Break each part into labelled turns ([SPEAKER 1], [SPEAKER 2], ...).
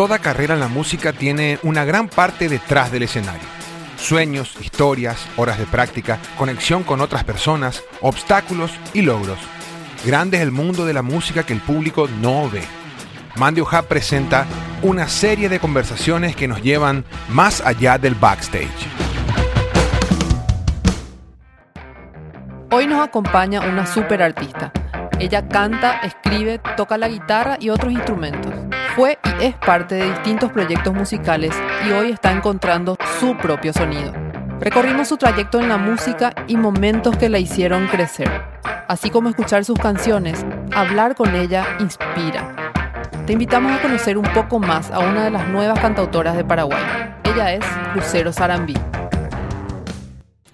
[SPEAKER 1] toda carrera en la música tiene una gran parte detrás del escenario. Sueños, historias, horas de práctica, conexión con otras personas, obstáculos y logros. Grande es el mundo de la música que el público no ve. Mandio Hub presenta una serie de conversaciones que nos llevan más allá del backstage.
[SPEAKER 2] Hoy nos acompaña una super artista. Ella canta, escribe, toca la guitarra y otros instrumentos. Fue y es parte de distintos proyectos musicales y hoy está encontrando su propio sonido. Recorrimos su trayecto en la música y momentos que la hicieron crecer. Así como escuchar sus canciones, hablar con ella inspira. Te invitamos a conocer un poco más a una de las nuevas cantautoras de Paraguay. Ella es Lucero Sarambí.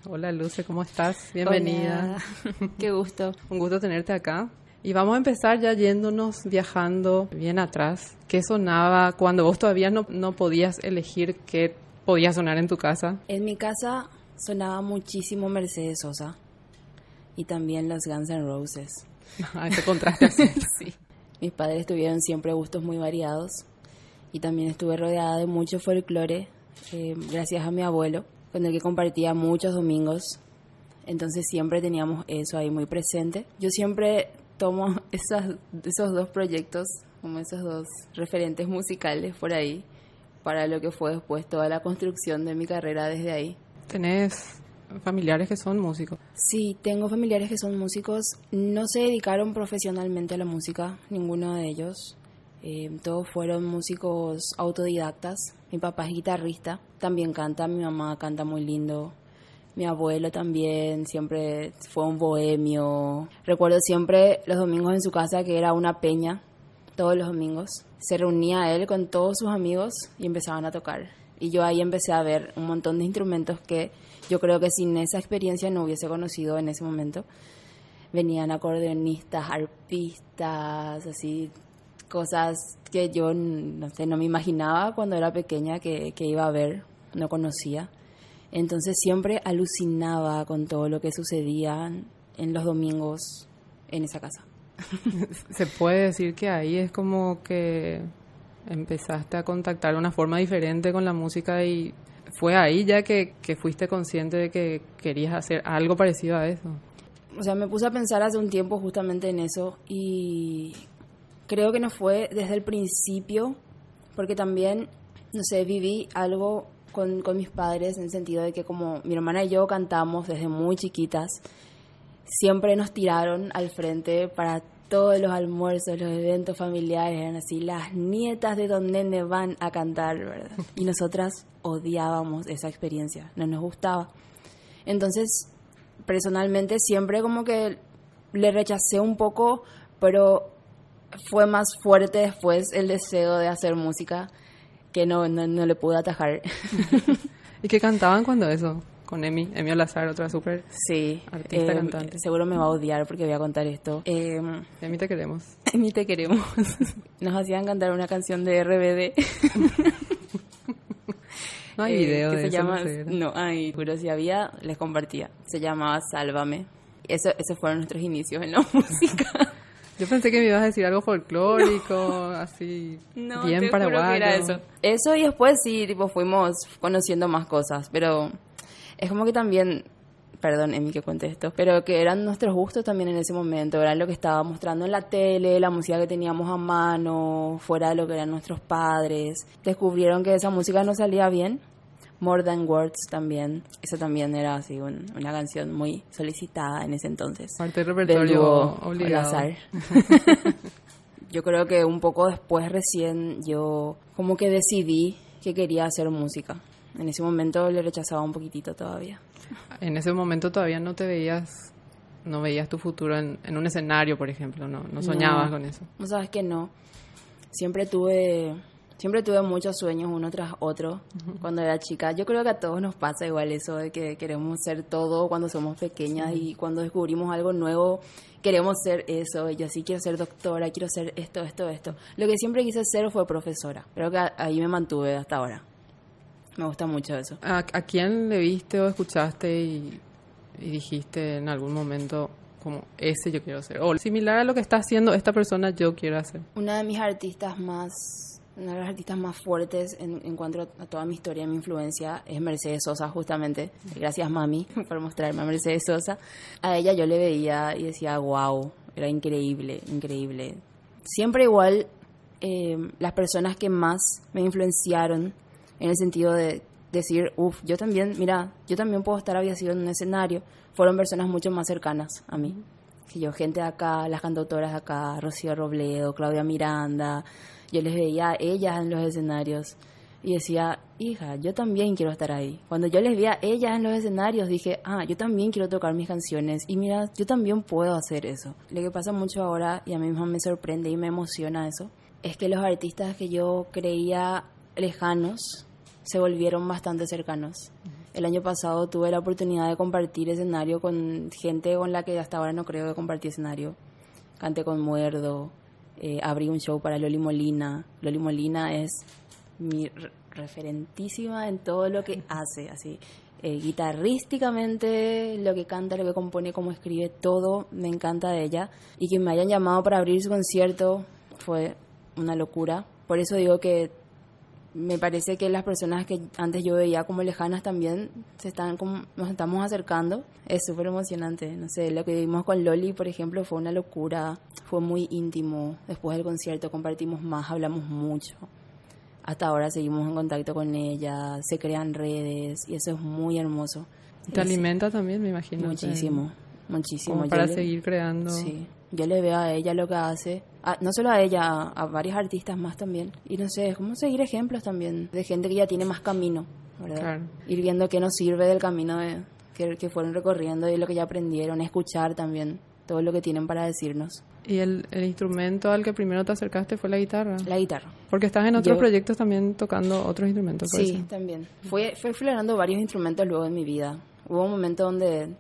[SPEAKER 2] Hola Luce, ¿cómo estás? Bienvenida.
[SPEAKER 3] Hola. Qué gusto.
[SPEAKER 2] Un gusto tenerte acá. Y vamos a empezar ya yéndonos, viajando bien atrás. ¿Qué sonaba cuando vos todavía no, no podías elegir qué podía sonar en tu casa?
[SPEAKER 3] En mi casa sonaba muchísimo Mercedes Sosa y también los Guns N' Roses.
[SPEAKER 2] Ah, ese contraste.
[SPEAKER 3] sí. Mis padres tuvieron siempre gustos muy variados y también estuve rodeada de mucho folclore eh, gracias a mi abuelo, con el que compartía muchos domingos. Entonces siempre teníamos eso ahí muy presente. Yo siempre tomo esas, esos dos proyectos, como esos dos referentes musicales por ahí, para lo que fue después toda la construcción de mi carrera desde ahí.
[SPEAKER 2] ¿Tenés familiares que son músicos?
[SPEAKER 3] Sí, tengo familiares que son músicos. No se dedicaron profesionalmente a la música, ninguno de ellos. Eh, todos fueron músicos autodidactas. Mi papá es guitarrista, también canta, mi mamá canta muy lindo. Mi abuelo también siempre fue un bohemio. Recuerdo siempre los domingos en su casa que era una peña, todos los domingos. Se reunía él con todos sus amigos y empezaban a tocar. Y yo ahí empecé a ver un montón de instrumentos que yo creo que sin esa experiencia no hubiese conocido en ese momento. Venían acordeonistas, arpistas, así, cosas que yo no sé, no me imaginaba cuando era pequeña que, que iba a ver, no conocía. Entonces siempre alucinaba con todo lo que sucedía en los domingos en esa casa.
[SPEAKER 2] Se puede decir que ahí es como que empezaste a contactar de una forma diferente con la música y fue ahí ya que, que, fuiste consciente de que querías hacer algo parecido a eso.
[SPEAKER 3] O sea, me puse a pensar hace un tiempo justamente en eso y creo que no fue desde el principio, porque también, no sé, viví algo con, con mis padres en el sentido de que como mi hermana y yo cantamos desde muy chiquitas, siempre nos tiraron al frente para todos los almuerzos, los eventos familiares eran así, las nietas de Don Nene van a cantar, ¿verdad? Y nosotras odiábamos esa experiencia, no nos gustaba. Entonces, personalmente siempre como que le rechacé un poco, pero fue más fuerte después el deseo de hacer música que no, no, no le pude atajar.
[SPEAKER 2] ¿Y qué cantaban cuando eso? con Emi, Emi Olazar, otra súper
[SPEAKER 3] sí,
[SPEAKER 2] artista
[SPEAKER 3] eh,
[SPEAKER 2] cantante.
[SPEAKER 3] Seguro me va a odiar porque voy a contar esto. Eh,
[SPEAKER 2] Emi te queremos.
[SPEAKER 3] Emi te queremos. Nos hacían cantar una canción de RBD.
[SPEAKER 2] no hay video
[SPEAKER 3] eh, que
[SPEAKER 2] de
[SPEAKER 3] se
[SPEAKER 2] eso,
[SPEAKER 3] llama,
[SPEAKER 2] no
[SPEAKER 3] no hay, pero si había, les compartía. Se llamaba Sálvame. Eso, esos fueron nuestros inicios en la música.
[SPEAKER 2] Yo pensé que me ibas a decir algo folclórico, así,
[SPEAKER 3] No,
[SPEAKER 2] bien
[SPEAKER 3] te juro
[SPEAKER 2] paraguayo.
[SPEAKER 3] que era eso. Eso y después sí, tipo, fuimos conociendo más cosas, pero es como que también, perdón, Emi que cuente esto, pero que eran nuestros gustos también en ese momento, eran lo que estaba mostrando en la tele, la música que teníamos a mano, fuera de lo que eran nuestros padres. Descubrieron que esa música no salía bien. More Than Words también, eso también era así un- una canción muy solicitada en ese entonces.
[SPEAKER 2] Parte del
[SPEAKER 3] Del
[SPEAKER 2] repertorio
[SPEAKER 3] dúo
[SPEAKER 2] obligado.
[SPEAKER 3] Yo creo que un poco después recién yo como que decidí que quería hacer música. En ese momento le rechazaba un poquitito todavía.
[SPEAKER 2] En ese momento todavía no te veías, no veías tu futuro en, en un escenario, por ejemplo, no, no soñabas
[SPEAKER 3] No.
[SPEAKER 2] con eso.
[SPEAKER 3] No sabes que no. Siempre tuve siempre tuve muchos sueños uno tras otro cuando era chica. Yo creo que a todos nos pasa igual eso de que queremos ser todo cuando somos pequeñas y cuando descubrimos algo nuevo queremos ser eso. Yo sí quiero ser doctora, quiero ser esto, esto, esto. Lo que siempre quise ser fue profesora. Creo que ahí me mantuve hasta ahora. Me gusta mucho eso.
[SPEAKER 2] ¿A, a quién le viste o escuchaste y, y dijiste en algún momento como ese yo quiero ser? O similar a lo que está haciendo esta persona yo quiero hacer.
[SPEAKER 3] Una de mis artistas más una de las artistas más fuertes en, en cuanto a toda mi historia, mi influencia, es Mercedes Sosa, justamente. Gracias, mami, por mostrarme a Mercedes Sosa. A ella yo le veía y decía, wow, era increíble, increíble. Siempre igual, eh, las personas que más me influenciaron en el sentido de decir, uff, yo también, mira, yo también puedo estar había sido en un escenario, fueron personas mucho más cercanas a mí. Que yo, gente de acá, las cantautoras de acá, Rocío Robledo, Claudia Miranda, yo les veía a ellas en los escenarios y decía, hija, yo también quiero estar ahí. Cuando yo les vi a ellas en los escenarios, dije, ah, yo también quiero tocar mis canciones y mira, yo también puedo hacer eso. Lo que pasa mucho ahora, y a mí misma me sorprende y me emociona eso, es que los artistas que yo creía lejanos se volvieron bastante cercanos. El año pasado tuve la oportunidad de compartir escenario con gente con la que hasta ahora no creo que compartí escenario. Canté con Muerdo, eh, abrí un show para Loli Molina. Loli Molina es mi referentísima en todo lo que hace, así. Eh, guitarrísticamente, lo que canta, lo que compone, cómo escribe, todo me encanta de ella. Y que me hayan llamado para abrir su concierto fue una locura. Por eso digo que me parece que las personas que antes yo veía como lejanas también se están como, nos estamos acercando. Es súper emocionante. No sé, lo que vimos con Loli, por ejemplo, fue una locura. Fue muy íntimo. Después del concierto compartimos más, hablamos mucho. Hasta ahora seguimos en contacto con ella, se crean redes y eso es muy hermoso.
[SPEAKER 2] Te alimenta también, me imagino.
[SPEAKER 3] Muchísimo, muchísimo.
[SPEAKER 2] para seguir creando.
[SPEAKER 3] Sí, yo le veo a ella lo que hace, no solo a ella, a, a varios artistas más también. Y no sé, es como seguir ejemplos también de gente que ya tiene más camino, ¿verdad?
[SPEAKER 2] Claro.
[SPEAKER 3] Ir viendo qué nos sirve del camino de, que, que fueron recorriendo y lo que ya aprendieron, escuchar también todo lo que tienen para decirnos.
[SPEAKER 2] ¿Y el, el, instrumento al que primero te acercaste fue la guitarra?
[SPEAKER 3] La guitarra.
[SPEAKER 2] Porque estás en otros Yo, proyectos también tocando otros instrumentos.
[SPEAKER 3] Sí,
[SPEAKER 2] eso.
[SPEAKER 3] también. Fui, fui explorando varios instrumentos luego en mi vida. Hubo un momento donde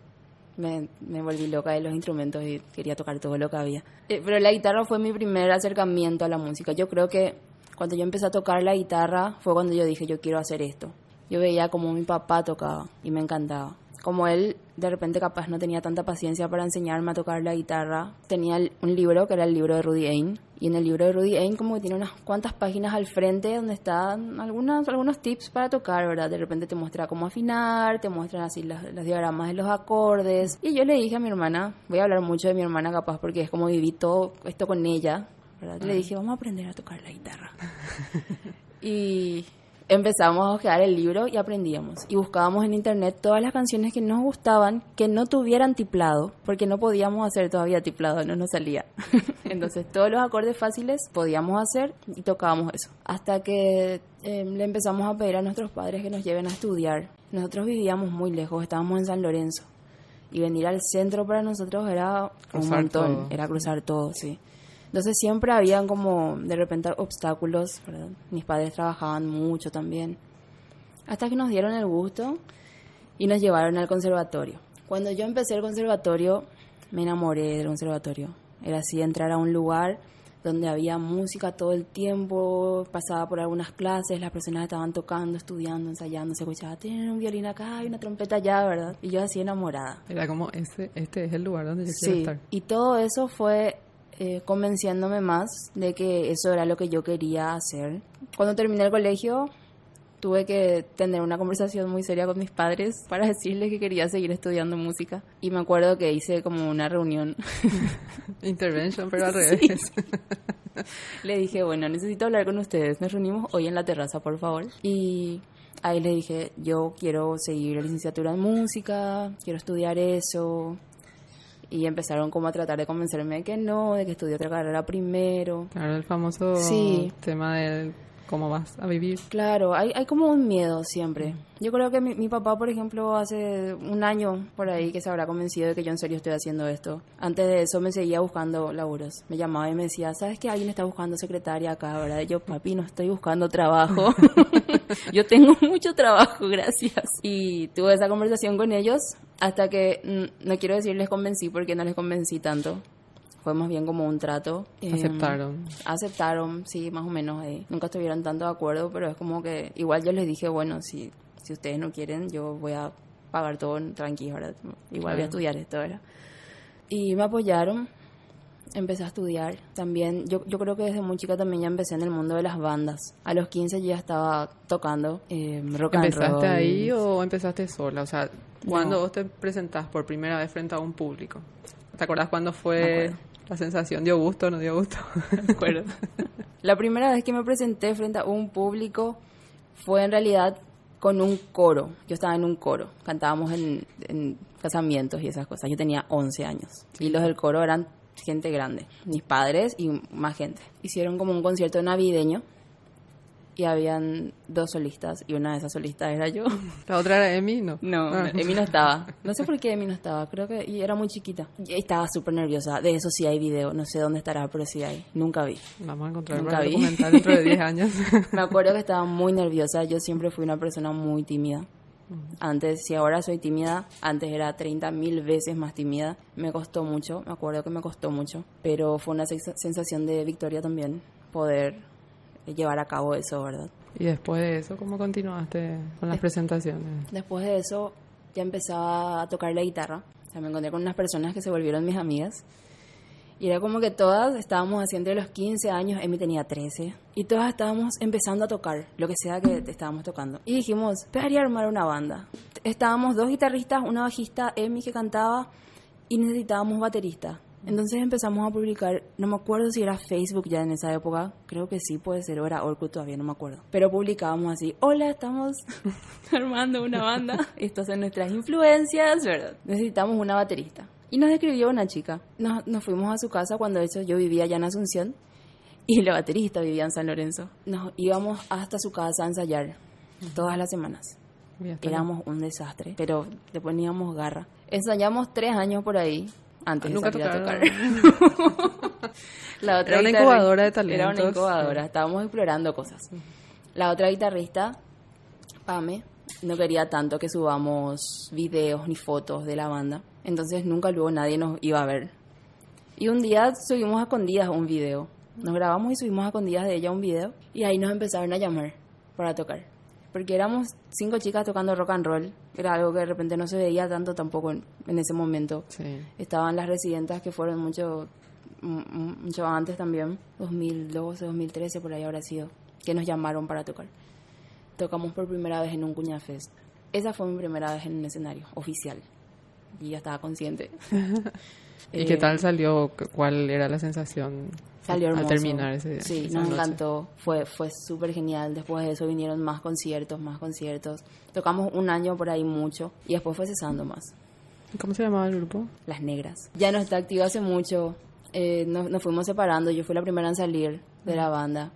[SPEAKER 3] me, me, volví loca de los instrumentos y quería tocar todo lo que había. Eh, pero la guitarra fue mi primer acercamiento a la música. Yo creo que cuando yo empecé a tocar la guitarra fue cuando yo dije, yo quiero hacer esto. Yo veía como mi papá tocaba y me encantaba como él de repente capaz no tenía tanta paciencia para enseñarme a tocar la guitarra, tenía un libro que era el libro de Rudy Ain. Y en el libro de Rudy Ain como que tiene unas cuantas páginas al frente donde están algunas, algunos tips para tocar, ¿verdad? De repente te muestra cómo afinar, te muestran así los, los diagramas de los acordes. Y yo le dije a mi hermana, voy a hablar mucho de mi hermana capaz porque es como viví todo esto con ella, ¿verdad? Le dije, vamos a aprender a tocar la guitarra. y empezamos a ojear el libro y aprendíamos. Y buscábamos en internet todas las canciones que nos gustaban que no tuvieran tiplado, porque no podíamos hacer todavía tiplado, no nos salía. Entonces todos los acordes fáciles podíamos hacer y tocábamos eso. Hasta que eh, le empezamos a pedir a nuestros padres que nos lleven a estudiar. Nosotros vivíamos muy lejos, estábamos en San Lorenzo. Y venir al centro para nosotros era un
[SPEAKER 2] Cruzar
[SPEAKER 3] montón,
[SPEAKER 2] todo.
[SPEAKER 3] era cruzar todo, sí. Entonces siempre habían como de repente obstáculos, ¿verdad? Mis padres trabajaban mucho también. Hasta que nos dieron el gusto y nos llevaron al conservatorio. Cuando yo empecé el conservatorio, me enamoré del conservatorio. Era así, entrar a un lugar donde había música todo el tiempo, pasaba por algunas clases, las personas estaban tocando, estudiando, ensayando, se escuchaba, tienen un violín acá y una trompeta allá, ¿verdad? Y yo así enamorada.
[SPEAKER 2] Era como, ese, este es el lugar donde yo quiero
[SPEAKER 3] Sí,
[SPEAKER 2] estar.
[SPEAKER 3] y todo eso fue eh, convenciéndome más de que eso era lo que yo quería hacer. Cuando terminé el colegio, tuve que tener una conversación muy seria con mis padres para decirles que quería seguir estudiando música. Y me acuerdo que hice como una reunión.
[SPEAKER 2] Intervention, pero al revés.
[SPEAKER 3] Le dije, bueno, necesito hablar con ustedes. Nos reunimos hoy en la terraza, por favor. Y ahí le dije, yo quiero seguir la licenciatura en música, quiero estudiar eso. Y empezaron como a tratar de convencerme de que no, de que estudie otra carrera primero.
[SPEAKER 2] Claro, el famoso
[SPEAKER 3] Sí.
[SPEAKER 2] tema de cómo vas a vivir.
[SPEAKER 3] Claro, hay, hay como un miedo siempre. Yo creo que mi, mi papá, por ejemplo, hace un año por ahí que se habrá convencido de que yo en serio estoy haciendo esto. Antes de eso me seguía buscando laburos. Me llamaba y me decía, ¿sabes que alguien está buscando secretaria acá, verdad? Y yo, papi, no estoy buscando trabajo. yo tengo mucho trabajo, gracias. Y tuve esa conversación con ellos hasta que, mm, no quiero decir les convencí porque no les convencí tanto. Fue más bien como un trato. Em,
[SPEAKER 2] Aceptaron.
[SPEAKER 3] aceptaron, sí, más o menos. eh. Nunca estuvieron tanto de acuerdo, pero es como que igual yo les dije, bueno, si, si ustedes no quieren, yo voy a pagar todo tranquilo, ¿verdad? Igual voy a estudiar esto, ¿verdad? Y me apoyaron. Empecé a estudiar. También, yo, yo creo que desde muy chica también ya empecé en el mundo de las bandas. A los 15 ya estaba tocando eh, rock and roll.
[SPEAKER 2] ¿Empezaste ahí o empezaste sola? O sea, ¿cuándo vos te presentás por primera vez frente a un público? ¿Te acordás cuándo fue la sensación? ¿Dio gusto o no dio gusto?
[SPEAKER 3] Me acuerdo. la primera vez que me presenté frente a un público fue en realidad con un coro. Yo estaba en un coro. Cantábamos en, en casamientos y esas cosas. Yo tenía 11 años. Y los del coro eran gente grande, mis padres y más gente. Hicieron como un concierto navideño y habían dos solistas y una de esas solistas era yo.
[SPEAKER 2] ¿La otra era Emi? No.
[SPEAKER 3] No, ah. Emi no estaba. No sé por qué Emi no estaba, creo que y era muy chiquita. Y estaba súper nerviosa. De eso sí hay video, no sé dónde estará, pero sí hay. Nunca vi.
[SPEAKER 2] Vamos a encontrar Nunca vi. dentro de 10 años.
[SPEAKER 3] Me acuerdo que estaba muy nerviosa. Yo siempre fui una persona muy tímida. Antes, si ahora soy tímida, antes era 30 mil veces más tímida. Me costó mucho, me acuerdo que me costó mucho, pero fue una sensación de victoria también poder llevar a cabo eso, ¿verdad?
[SPEAKER 2] ¿Y después de eso, cómo continuaste con las presentaciones?
[SPEAKER 3] Después de eso, ya empezaba a tocar la guitarra. O sea, me encontré con unas personas que se volvieron mis amigas y era como que todas estábamos haciendo los 15 años, Emi tenía 13, y todas estábamos empezando a tocar, lo que sea que estábamos tocando. Y dijimos, debería armar una banda. Estábamos dos guitarristas, una bajista, Emi que cantaba, y necesitábamos baterista. Entonces empezamos a publicar, no me acuerdo si era Facebook ya en esa época, creo que sí puede ser, o era Orkut todavía, no me acuerdo. Pero publicábamos así, hola, estamos armando una banda, estas son nuestras influencias, ¿verdad? Necesitamos una baterista. Y nos escribió una chica. Nos, nos fuimos a su casa cuando eso yo vivía allá en Asunción y la baterista vivía en San Lorenzo. Nos íbamos hasta su casa a ensayar todas las semanas. Éramos un desastre, pero le poníamos garra. Ensayamos tres años por ahí antes de salir a tocar.
[SPEAKER 2] la otra era una incubadora de talentos.
[SPEAKER 3] Era una incubadora, estábamos explorando cosas. La otra guitarrista, Pame, no quería tanto que subamos videos ni fotos de la banda entonces nunca luego nadie nos iba a ver. Y un día subimos a escondidas un video. Nos grabamos y subimos a escondidas de ella un video y ahí nos empezaron a llamar para tocar. Porque éramos cinco chicas tocando rock and roll. Era algo que de repente no se veía tanto tampoco en, ese momento. Estaban las residentas que fueron mucho, mucho antes también. 2012, 2013 por ahí habrá sido. Que nos llamaron para tocar. Tocamos por primera vez en un Cuña Fest. Esa fue mi primera vez en un escenario oficial y ya estaba consciente.
[SPEAKER 2] ¿Y qué tal salió? ¿Cuál era la sensación
[SPEAKER 3] salió
[SPEAKER 2] al terminar ese
[SPEAKER 3] Sí, nos encantó. Fue, fue súper genial. Después de eso vinieron más conciertos, más conciertos. Tocamos un año por ahí mucho y después fue cesando más.
[SPEAKER 2] ¿Cómo se llamaba el grupo?
[SPEAKER 3] Las Negras. Ya no está activo hace mucho. Eh, nos, nos, fuimos separando. Yo fui la primera en salir de la banda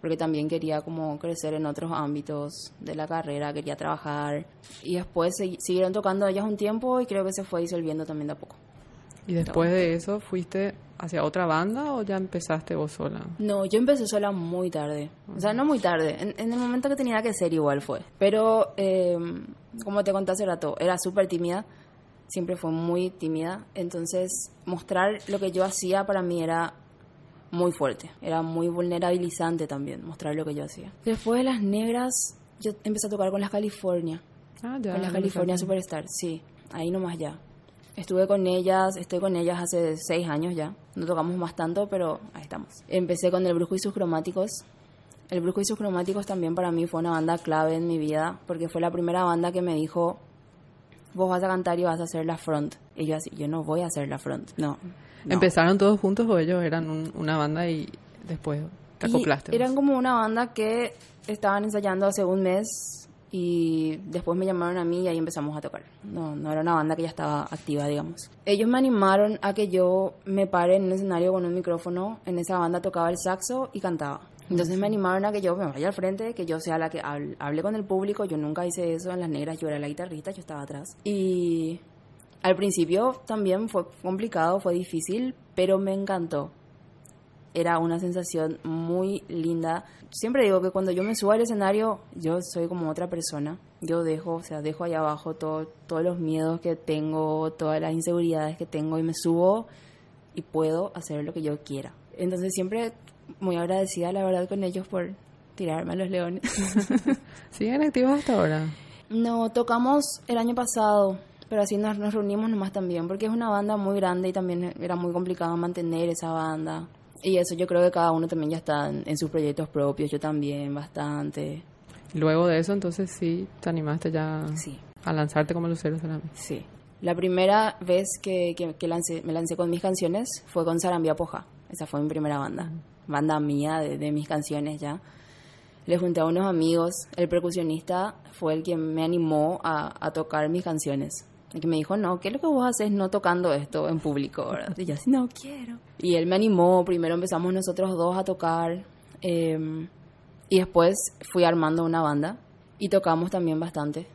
[SPEAKER 3] porque también quería como crecer en otros ámbitos de la carrera, quería trabajar y después siguieron tocando ellas un tiempo y creo que se fue disolviendo también de a poco.
[SPEAKER 2] ¿Y después de eso fuiste hacia otra banda o ya empezaste vos sola?
[SPEAKER 3] No, yo empecé sola muy tarde. O sea, no muy tarde. En, el momento que tenía que ser igual fue. Pero, eh, como te conté hace rato, era súper tímida. Siempre fue muy tímida. Entonces, mostrar lo que yo hacía para mí era muy fuerte. Era muy vulnerabilizante también mostrar lo que yo hacía. Después de las negras, yo empecé a tocar con las California. Ah, ya. Con las California Superstar, sí. Ahí nomás ya. Estuve con ellas, estoy con ellas hace seis años ya. No tocamos más tanto, pero ahí estamos. Empecé con El Brujo y sus cromáticos. El Brujo y sus cromáticos también para mí fue una banda clave en mi vida, porque fue la primera banda que me dijo, vos vas a cantar y vas a hacer la front. Y yo así, yo no voy a hacer la front, no.
[SPEAKER 2] ¿Empezaron todos juntos o ellos eran una banda y después te acoplaste?
[SPEAKER 3] eran como una banda que estaban ensayando hace un mes y después me llamaron a mí y ahí empezamos a tocar. No, no era una banda que ya estaba activa, digamos. Ellos me animaron a que yo me pare en un escenario con un micrófono. En esa banda tocaba el saxo y cantaba. Entonces me animaron a que yo me vaya al frente, que yo sea la que hable con el público. Yo nunca hice eso en las negras, yo era la guitarrista, yo estaba atrás. Y al principio también fue complicado, fue difícil, pero me encantó. Era una sensación muy linda. Siempre digo que cuando yo me subo al escenario, yo soy como otra persona. Yo dejo, o sea, dejo ahí abajo todo, todos los miedos que tengo, todas las inseguridades que tengo y me subo y puedo hacer lo que yo quiera. Entonces siempre muy agradecida, la verdad, con ellos por tirarme a los leones.
[SPEAKER 2] ¿Siguen activos hasta ahora?
[SPEAKER 3] No, tocamos el año pasado Pero así nos, nos reunimos nomás también, porque es una banda muy grande y también era muy complicado mantener esa banda. Y eso yo creo que cada uno también ya está en, en sus proyectos propios, yo también bastante.
[SPEAKER 2] Luego de eso, entonces sí, te animaste ya
[SPEAKER 3] Sí,
[SPEAKER 2] a lanzarte como Lucero Salami.
[SPEAKER 3] sí. La primera vez que, que, que lancé- me lancé con mis canciones fue con Sarambia Poja. Esa fue mi primera banda. Banda mía de, de mis canciones ya. Le junté a unos amigos. El percusionista fue el que me animó a, a tocar mis canciones. El que me dijo, no, ¿qué es lo que vos haces no tocando esto en público? ¿verdad? Y yo así, no quiero. Y él me animó. Primero empezamos nosotros dos a tocar. eh, y después fui armando una banda. Y tocamos también bastante.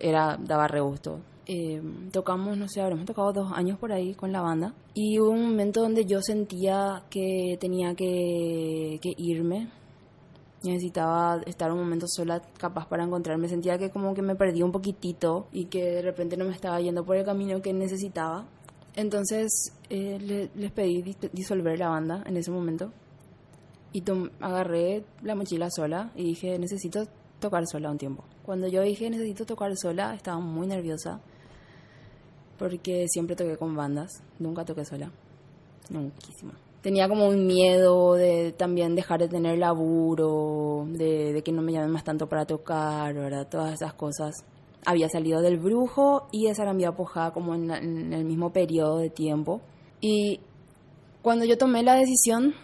[SPEAKER 3] Era, daba re gusto. Eh, tocamos, no sé, habremos tocado dos años por ahí con la banda. Y hubo un momento donde yo sentía que tenía que, que irme. Necesitaba estar un momento sola, capaz para encontrarme. Sentía que como que me perdí un poquitito y que de repente no me estaba yendo por el camino que necesitaba. Entonces eh, le- les pedí dis- disolver la banda en ese momento. Y agarré la mochila sola y dije, necesito tocar sola un tiempo. Cuando yo dije, necesito tocar sola, estaba muy nerviosa. Porque siempre toqué con bandas, nunca toqué sola. Nunquísimo. Tenía como un miedo de también dejar de tener laburo, de, de que no me llamen más tanto para tocar, ¿verdad? Todas esas cosas. Había salido del brujo y de Sarambía Pojá como en, en el mismo periodo de tiempo. Y cuando yo tomé la decisión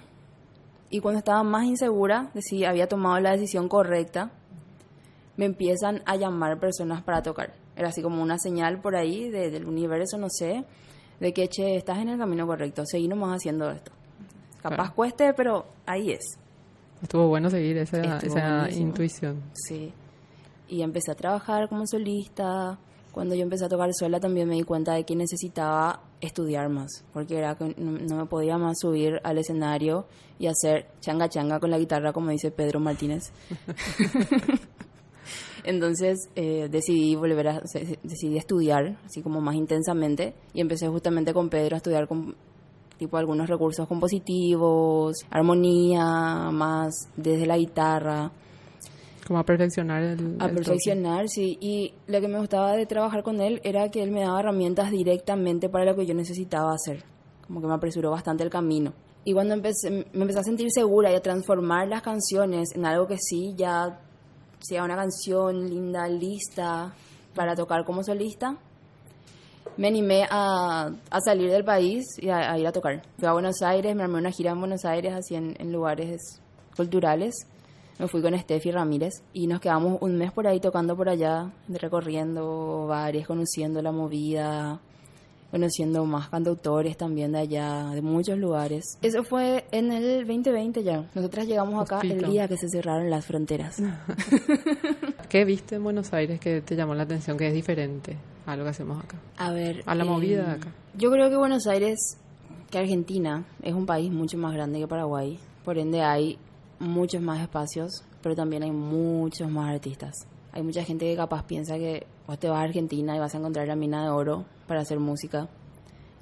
[SPEAKER 3] y cuando estaba más insegura de si había tomado la decisión correcta, me empiezan a llamar personas para tocar. Era así como una señal por ahí de- del universo, no sé, de que, che, estás en el camino correcto, seguí nomás haciendo esto. Capaz
[SPEAKER 2] Claro.
[SPEAKER 3] cueste, pero ahí es.
[SPEAKER 2] Estuvo bueno seguir esa, intuición.
[SPEAKER 3] Sí. Y empecé a trabajar como solista. Cuando yo empecé a tocar sola también me di cuenta de que necesitaba estudiar más, porque era que no, me podía más subir al escenario y hacer changa changa con la guitarra como dice Pedro Martínez. Entonces eh, decidí volver a decidí estudiar así como más intensamente y empecé justamente con Pedro a estudiar con tipo algunos recursos compositivos, armonía, más desde la guitarra
[SPEAKER 2] Como a perfeccionar el...
[SPEAKER 3] a
[SPEAKER 2] el
[SPEAKER 3] perfeccionar, sí. Y lo que me gustaba de trabajar con él era que él me daba herramientas directamente para lo que yo necesitaba hacer. Como que me apresuró bastante el camino. Y cuando empecé, me empecé a sentir segura y a transformar las canciones en algo que sí ya sea una canción linda, lista para tocar como solista, me animé a, a salir del país y a, a ir a tocar. Fui a Buenos Aires, me armé una gira en Buenos Aires, así en, en lugares culturales. Me fui con Steffi Ramírez y nos quedamos un mes por ahí tocando por allá, recorriendo bares, conociendo la movida, conociendo más cantautores también de allá, de muchos lugares. Eso fue en el 2020 ya. Nosotras llegamos acá el día que se cerraron las fronteras.
[SPEAKER 2] ¿Qué viste en Buenos Aires que te llamó la atención, que es diferente a lo que hacemos acá?
[SPEAKER 3] A ver.
[SPEAKER 2] A la
[SPEAKER 3] eh,
[SPEAKER 2] movida de acá.
[SPEAKER 3] Yo creo que Buenos Aires, que Argentina, es un país mucho más grande que Paraguay. Por ende hay muchos más espacios, pero también hay muchos más artistas. Hay mucha gente que capaz piensa que vos te vas a Argentina y vas a encontrar la mina de oro para hacer música.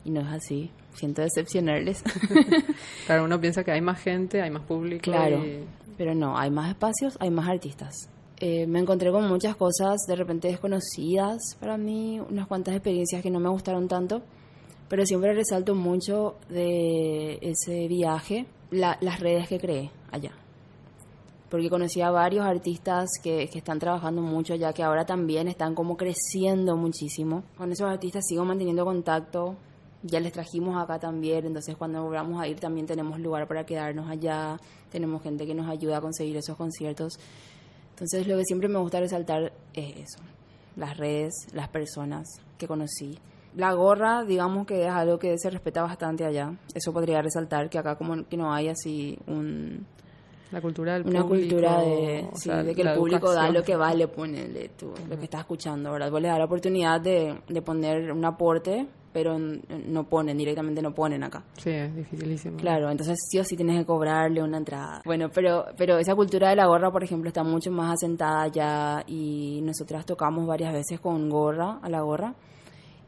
[SPEAKER 3] Y no es así. Siento decepcionarles.
[SPEAKER 2] Claro, uno piensa que hay más gente, hay más público.
[SPEAKER 3] Claro,
[SPEAKER 2] y-
[SPEAKER 3] pero no, hay más espacios, hay más artistas. Eh, me encontré con muchas cosas de repente desconocidas para mí, unas cuantas experiencias que no me gustaron tanto, pero siempre resalto mucho de ese viaje la- las redes que creé allá. Porque conocí a varios artistas que, están trabajando mucho allá, que ahora también están como creciendo muchísimo. Con esos artistas sigo manteniendo contacto, ya les trajimos acá también, entonces cuando volvamos a ir también tenemos lugar para quedarnos allá, tenemos gente que nos ayuda a conseguir esos conciertos. Entonces lo que siempre me gusta resaltar es eso, las redes, las personas que conocí. La gorra, digamos que es algo que se respeta bastante allá. Eso podría resaltar que acá como que no hay así un,
[SPEAKER 2] La cultura del
[SPEAKER 3] una
[SPEAKER 2] público.
[SPEAKER 3] cultura de, sí,
[SPEAKER 2] sea,
[SPEAKER 3] de que el público da lo que vale, ponele tú, lo que está escuchando, ¿verdad? Vos le das la oportunidad de, de poner un aporte, pero no ponen, directamente no ponen acá.
[SPEAKER 2] Sí, es dificilísimo.
[SPEAKER 3] Claro, entonces sí o sí tienes que cobrarle una entrada. Bueno, pero, pero esa cultura de la gorra, por ejemplo, está mucho más asentada ya y nosotras tocamos varias veces con gorra, a la gorra,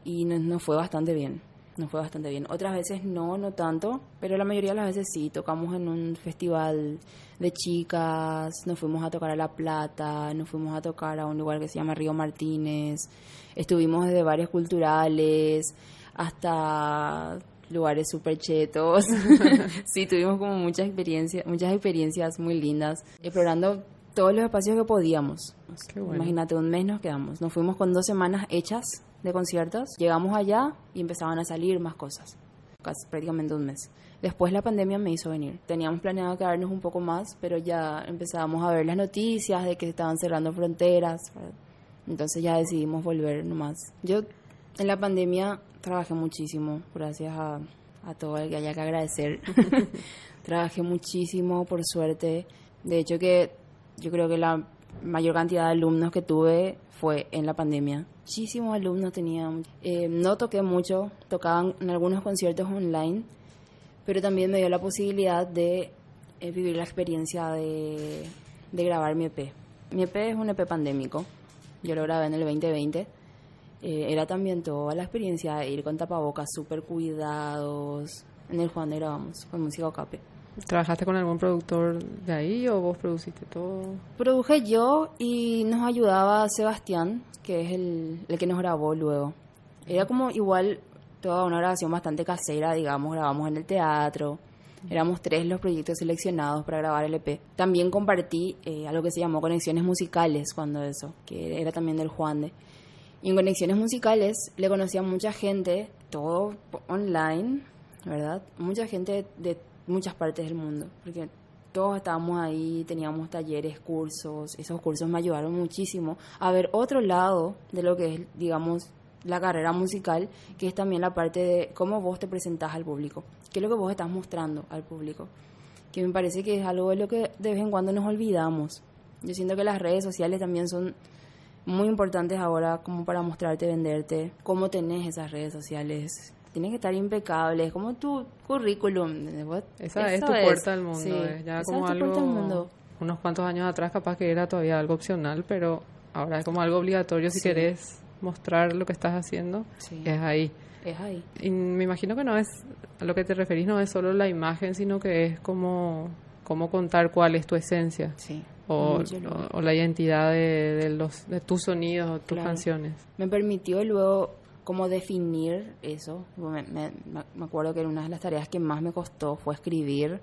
[SPEAKER 3] y nos, nos fue bastante bien. nos fue bastante bien. Otras veces no, no tanto, pero la mayoría de las veces sí. Tocamos en un festival de chicas, nos fuimos a tocar a La Plata, nos fuimos a tocar a un lugar que se llama Río Martínez, estuvimos desde varios culturales hasta lugares súper chetos. sí, tuvimos como muchas experiencias, muchas experiencias muy lindas, explorando todos los espacios que podíamos. Imagínate, un mes nos quedamos. Nos fuimos con dos semanas hechas de conciertos. Llegamos allá y empezaban a salir más cosas. Casi prácticamente un mes. Después la pandemia me hizo venir. Teníamos planeado quedarnos un poco más, pero ya empezábamos a ver las noticias de que estaban cerrando fronteras. Entonces ya decidimos volver nomás. Yo en la pandemia trabajé muchísimo, gracias a, a todo el que haya que agradecer. trabajé muchísimo, por suerte. De hecho que yo creo que la mayor cantidad de alumnos que tuve fue en la pandemia. Muchísimos alumnos tenía. Eh, no toqué mucho, tocaban en algunos conciertos online, pero también me dio la posibilidad de eh, vivir la experiencia de, de grabar mi EP. Mi EP es un EP pandémico, yo lo grabé en el 2020. Eh, era también toda la experiencia de ir con tapabocas súper cuidados. En el Juan grabamos con música Ocape.
[SPEAKER 2] ¿Trabajaste con algún productor de ahí o vos produciste todo?
[SPEAKER 3] Produje yo y nos ayudaba Sebastián, que es el, el que nos grabó luego. Era como igual toda una grabación bastante casera, digamos, grabamos en el teatro. Éramos tres los proyectos seleccionados para grabar el EP. También compartí eh, algo que se llamó Conexiones Musicales cuando eso, que era también del Juan de. Y en Conexiones Musicales le conocí a mucha gente, todo online, ¿verdad? Mucha gente de muchas partes del mundo, porque todos estábamos ahí, teníamos talleres, cursos, esos cursos me ayudaron muchísimo a ver otro lado de lo que es, digamos, la carrera musical, que es también la parte de cómo vos te presentás al público, qué es lo que vos estás mostrando al público, que me parece que es algo de lo que de vez en cuando nos olvidamos. Yo siento que las redes sociales también son muy importantes ahora como para mostrarte, venderte, cómo tenés esas redes sociales, tiene que estar impecable, es como tu currículum.
[SPEAKER 2] Esa, es tu puerta al mundo, ya como algo, unos cuantos años atrás capaz que era todavía algo opcional, pero ahora es como algo obligatorio si querés mostrar lo que estás haciendo, es ahí.
[SPEAKER 3] Es ahí.
[SPEAKER 2] Y me imagino que no es, a lo que te referís no es solo la imagen, sino que es como, como contar cuál es tu esencia. O, la identidad de, los, de tus sonidos o tus canciones.
[SPEAKER 3] Me permitió luego cómo definir eso. Me, me, me, acuerdo que una de las tareas que más me costó fue escribir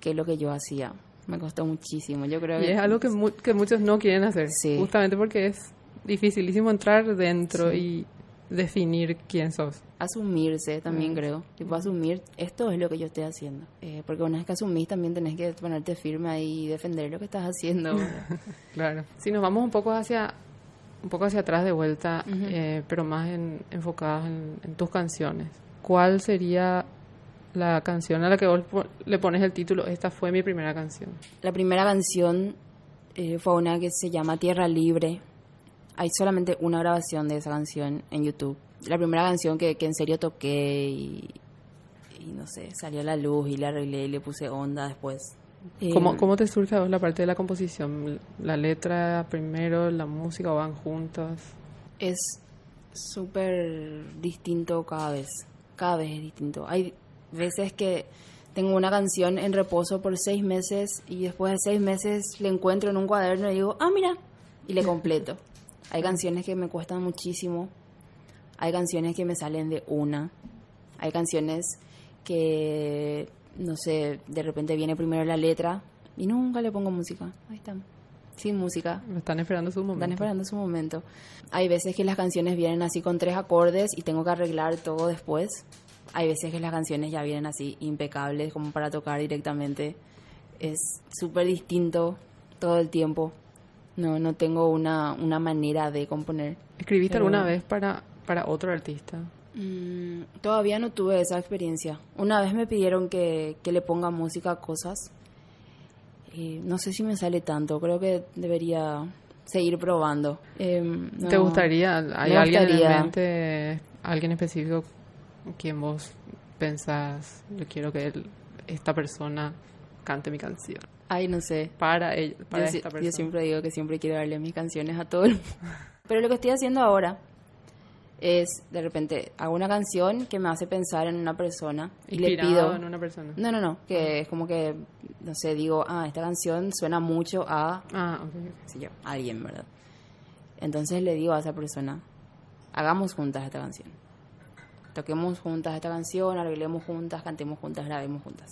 [SPEAKER 3] qué es lo que yo hacía. Me costó muchísimo. Yo creo
[SPEAKER 2] y es algo que, que muchos no quieren hacer. Justamente porque es dificilísimo entrar dentro y definir quién sos.
[SPEAKER 3] Asumirse también creo. Tipo asumir, esto es lo que yo estoy haciendo. Eh, porque una vez que asumís también tenés que ponerte firme ahí y defender lo que estás haciendo.
[SPEAKER 2] claro. Si nos vamos un poco hacia un poco hacia atrás de vuelta, eh, pero más en, enfocadas en, tus canciones. ¿Cuál sería la canción a la que vos le pones el título? Esta fue mi primera canción.
[SPEAKER 3] La primera canción eh, fue una que se llama Tierra Libre. Hay solamente una grabación de esa canción en YouTube. La primera canción que, que en serio toqué y, y no sé, salió a la luz y la arreglé y le puse onda después
[SPEAKER 2] ¿Cómo, eh, ¿Cómo, te surge la parte de la composición? ¿La letra primero, la música o van juntas?
[SPEAKER 3] Es súper distinto cada vez. Cada vez es distinto. Hay veces que tengo una canción en reposo por seis meses y después de seis meses le encuentro en un cuaderno y digo, ah, mira, y le completo. Hay canciones que me cuestan muchísimo. Hay canciones que me salen de una. Hay canciones que no sé, de repente viene primero la letra y nunca le pongo música. Ahí están. Sin música.
[SPEAKER 2] Están esperando su momento.
[SPEAKER 3] Están esperando su momento. Hay veces que las canciones vienen así con tres acordes y tengo que arreglar todo después. Hay veces que las canciones ya vienen así impecables como para tocar directamente. Es súper distinto todo el tiempo. No, no tengo una, una manera de componer.
[SPEAKER 2] ¿Escribiste alguna vez para, para otro artista?
[SPEAKER 3] Mm, todavía no tuve esa experiencia. Una vez me pidieron que, le ponga música a cosas. Y no sé si me sale tanto, creo que debería seguir probando.
[SPEAKER 2] Em, ¿Te gustaría? ¿Hay alguien en mente, alguien específico quien vos pensás, yo quiero que esta persona cante mi canción?
[SPEAKER 3] Ay, no sé.
[SPEAKER 2] Para, para esta persona.
[SPEAKER 3] Yo siempre digo que siempre quiero darle mis canciones a todo el mundo. Pero lo que estoy haciendo ahora es de repente hago una canción que me hace pensar en una persona y le pido
[SPEAKER 2] en una persona.
[SPEAKER 3] no no no que es como que no sé digo ah esta canción suena mucho a
[SPEAKER 2] Ah, ok.
[SPEAKER 3] sé yo, a alguien verdad entonces le digo a esa persona hagamos juntas esta canción toquemos juntas esta canción arreglemos juntas cantemos juntas grabemos juntas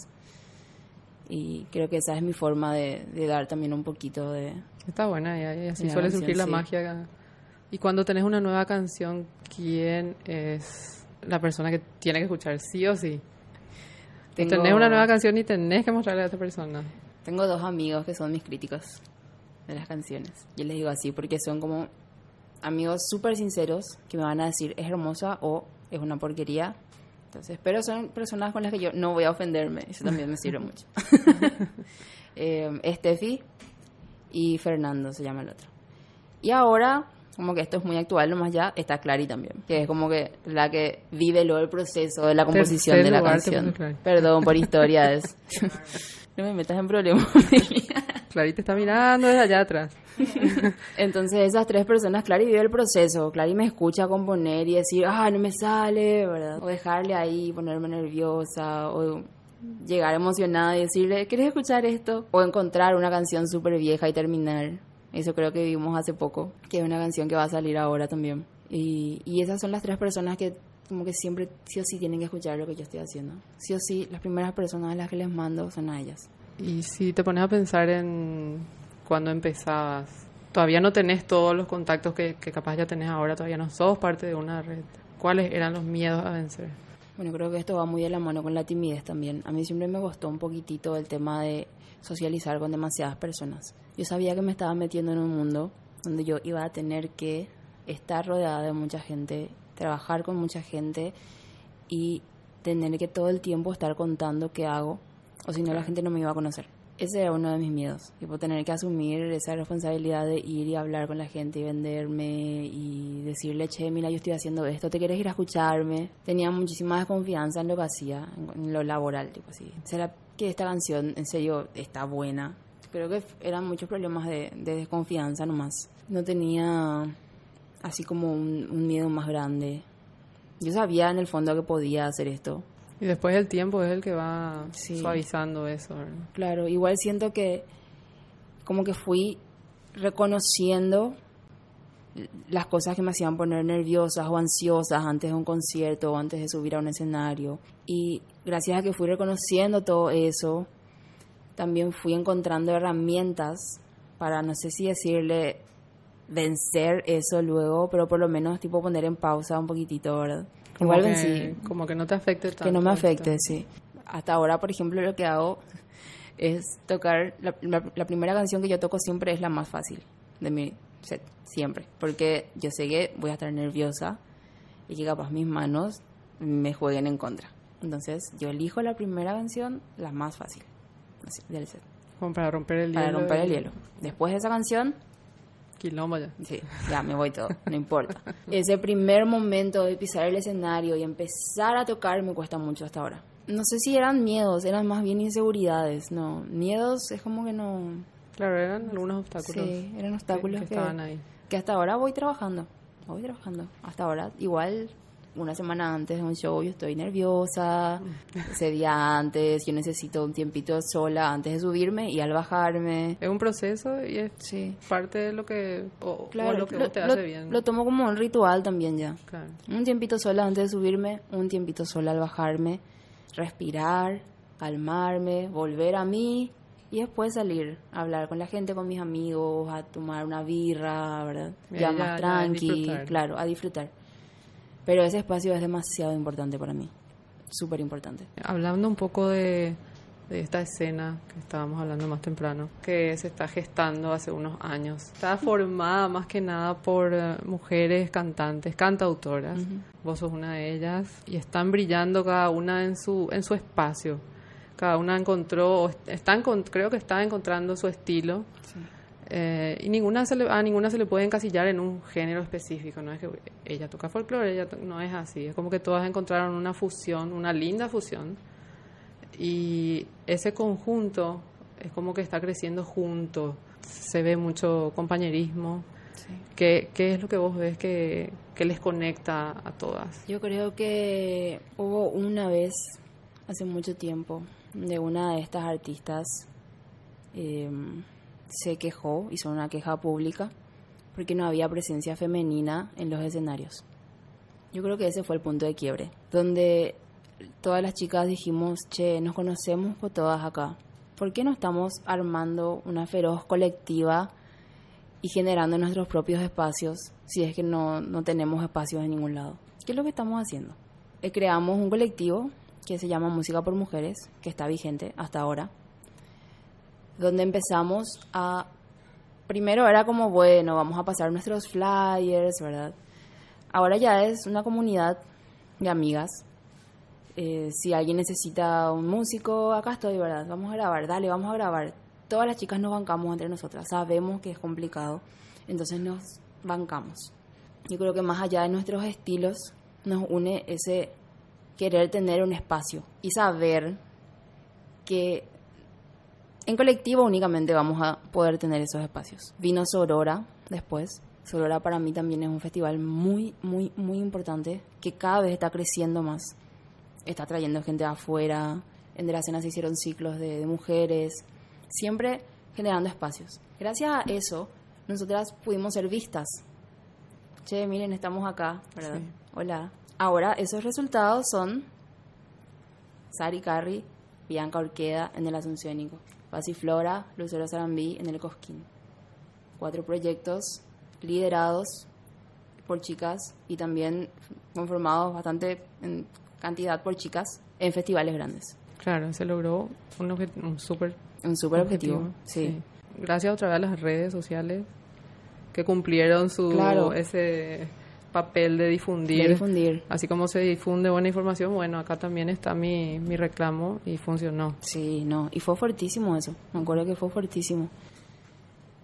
[SPEAKER 3] y creo que esa es mi forma de, de dar también un poquito de
[SPEAKER 2] Está buena, y, así suele
[SPEAKER 3] canción,
[SPEAKER 2] surgir la
[SPEAKER 3] sí.
[SPEAKER 2] magia. Y cuando tenés una nueva canción, ¿quién es la persona que tiene que escuchar sí o sí?
[SPEAKER 3] Tengo-
[SPEAKER 2] Tenés una nueva canción y tenés que mostrarle a esa persona.
[SPEAKER 3] Tengo dos amigos que son mis críticos de las canciones. Yo les digo así porque son como amigos súper sinceros que me van a decir es hermosa o es una porquería. Entonces, pero son personas con las que yo no voy a ofenderme. Eso también me sirve mucho. eh, Steffi y Fernando se llama el otro. Y ahora, como que esto es muy actual, nomás ya está Clary también, que es como que la que vive luego el proceso de la composición
[SPEAKER 2] Tercer
[SPEAKER 3] de la
[SPEAKER 2] lugar
[SPEAKER 3] canción. Perdón por historias. no me metas en problemas.
[SPEAKER 2] Clarita está mirando desde allá atrás.
[SPEAKER 3] Entonces esas tres personas, Clary vive el proceso, Clary me escucha componer y decir, ah, no me sale, ¿verdad? O dejarle ahí, ponerme nerviosa, o llegar emocionada y decirle, ¿quieres escuchar esto? O encontrar una canción súper vieja y terminar. Eso creo que vimos hace poco, que es una canción que va a salir ahora también. Y, y esas son las tres personas que como que siempre sí o sí tienen que escuchar lo que yo estoy haciendo. Sí o sí, las primeras personas a las que les mando son a ellas.
[SPEAKER 2] Y si te pones a pensar en cuando empezabas, todavía no tenés todos los contactos que, que capaz ya tenés ahora, todavía no sos parte de una red. ¿Cuáles eran los miedos a vencer?
[SPEAKER 3] Bueno, creo que esto va muy de la mano con la timidez también. A mí siempre me costó un poquitito el tema de socializar con demasiadas personas. Yo sabía que me estaba metiendo en un mundo donde yo iba a tener que estar rodeada de mucha gente, trabajar con mucha gente y tener que todo el tiempo estar contando qué hago, o si no la gente no me iba a conocer. Ese era uno de mis miedos, tipo tener que asumir esa responsabilidad de ir y hablar con la gente y venderme y decirle, che, mira, yo estoy haciendo esto, ¿te quieres ir a escucharme? Tenía muchísima desconfianza en lo que hacía, en, lo laboral, tipo así. ¿Será que esta canción en serio está buena? Creo que eran muchos problemas de, de desconfianza nomás. No tenía así como un, un miedo más grande. Yo sabía en el fondo que podía hacer esto,
[SPEAKER 2] Y después el tiempo es el que va
[SPEAKER 3] Sí.
[SPEAKER 2] suavizando eso. ¿verdad?
[SPEAKER 3] Claro, igual siento que como que fui reconociendo las cosas que me hacían poner nerviosas o ansiosas antes de un concierto o antes de subir a un escenario. Y gracias a que fui reconociendo todo eso, también fui encontrando herramientas para, no sé si decirle, vencer eso luego, pero por lo menos tipo poner en pausa un poquitito, ¿verdad?
[SPEAKER 2] Como
[SPEAKER 3] Igual
[SPEAKER 2] que,
[SPEAKER 3] vencí
[SPEAKER 2] Como que no te afecte tanto.
[SPEAKER 3] que no me afecte, sí. Hasta ahora, por ejemplo, lo que hago es tocar, la, la- la primera canción que yo toco siempre es la más fácil de mi set, siempre, porque yo sé que voy a estar nerviosa y que capaz mis manos me jueguen en contra. Entonces, yo elijo la primera canción, la más fácil así, del set,
[SPEAKER 2] Como para romper el
[SPEAKER 3] para
[SPEAKER 2] hielo.
[SPEAKER 3] romper el hielo. Después de esa canción,
[SPEAKER 2] Quilombo ya.
[SPEAKER 3] Sí, ya me voy todo, no importa. Ese primer momento de pisar el escenario y empezar a tocar me cuesta mucho hasta ahora. No sé si eran miedos, eran más bien inseguridades, no. Miedos es como que no.
[SPEAKER 2] Claro, eran algunos obstáculos.
[SPEAKER 3] Sí, eran
[SPEAKER 2] que-
[SPEAKER 3] obstáculos
[SPEAKER 2] que,
[SPEAKER 3] que,
[SPEAKER 2] estaban ahí.
[SPEAKER 3] que hasta ahora voy trabajando. Voy trabajando. Hasta ahora, igual, una semana antes de un show yo estoy nerviosa. Ese día antes, yo necesito un tiempito sola antes de subirme y al bajarme.
[SPEAKER 2] Es un proceso y es
[SPEAKER 3] Sí.
[SPEAKER 2] parte de lo que, o, o
[SPEAKER 3] Claro,
[SPEAKER 2] lo que
[SPEAKER 3] lo,
[SPEAKER 2] vos te
[SPEAKER 3] lo-
[SPEAKER 2] hace bien.
[SPEAKER 3] lo tomo como un ritual también ya.
[SPEAKER 2] Claro.
[SPEAKER 3] Un tiempito sola antes de subirme, un tiempito sola al bajarme, respirar, calmarme, volver a mí y después salir a hablar con la gente, con mis amigos, a tomar una birra, ¿verdad?
[SPEAKER 2] Ya,
[SPEAKER 3] más tranqui, claro, a disfrutar. Pero ese espacio es demasiado importante para mí, súper importante.
[SPEAKER 2] Hablando un poco de, de esta escena que estábamos hablando más temprano, que se está gestando hace unos años. Está formada más que nada por eh, mujeres cantantes, cantautoras. Vos sos una de ellas y están brillando cada una en su en su espacio. Cada una encontró, o est- está encon- creo que está encontrando su estilo. Eh, y ninguna se le, a ninguna se le puede encasillar en un género específico, no es que ella toca folclore, ella to- no es así, es como que todas encontraron una fusión, una linda fusión, y ese conjunto es como que está creciendo junto, se ve mucho compañerismo, ¿Qué, ¿Qué, es lo que vos ves que, que, les conecta a todas?
[SPEAKER 3] Yo creo que hubo una vez, hace mucho tiempo, de una de estas artistas eh, se quejó, hizo una queja pública, porque no había presencia femenina en los escenarios. Yo creo que ese fue el punto de quiebre, donde todas las chicas dijimos, che, nos conocemos todas acá. ¿Por qué no estamos armando una feroz colectiva y generando nuestros propios espacios si es que no, no tenemos espacios en ningún lado? ¿Qué es lo que estamos haciendo? Eh, creamos un colectivo que se llama Música por Mujeres, que está vigente hasta ahora, donde empezamos a... Primero era como, bueno, vamos a pasar nuestros flyers, ¿verdad? Ahora ya es una comunidad de amigas. Eh, si alguien necesita un músico, acá estoy, ¿verdad? Vamos a grabar, dale, vamos a grabar. Todas las chicas nos bancamos entre nosotras, sabemos que es complicado, entonces nos bancamos. Yo creo que más allá de nuestros estilos, nos une ese querer tener un espacio y saber que en colectivo únicamente vamos a poder tener esos espacios. Vino Sorora después, Sorora para mí también es un festival muy, muy, muy importante que cada vez está creciendo más. Está trayendo gente de afuera. En De la Cena se hicieron ciclos de, mujeres, siempre generando espacios. Gracias a eso, nosotras pudimos ser vistas. Che, miren, estamos acá, ¿verdad? Hola. Ahora, esos resultados son Sari Carri, Bianca Orqueda en el Asunciónico, Flora, Lucero Sarambí en el Cosquín. Cuatro proyectos liderados por chicas y también conformados bastante en cantidad por chicas en festivales grandes.
[SPEAKER 2] Claro, se logró un, un súper
[SPEAKER 3] un super objetivo, sí.
[SPEAKER 2] Gracias otra vez a las redes sociales que cumplieron su ese papel de difundir,
[SPEAKER 3] difundir.
[SPEAKER 2] Así como se difunde buena información, bueno, acá también está mi, mi reclamo y funcionó.
[SPEAKER 3] Sí, no, y fue fuertísimo eso, me acuerdo que fue fuertísimo.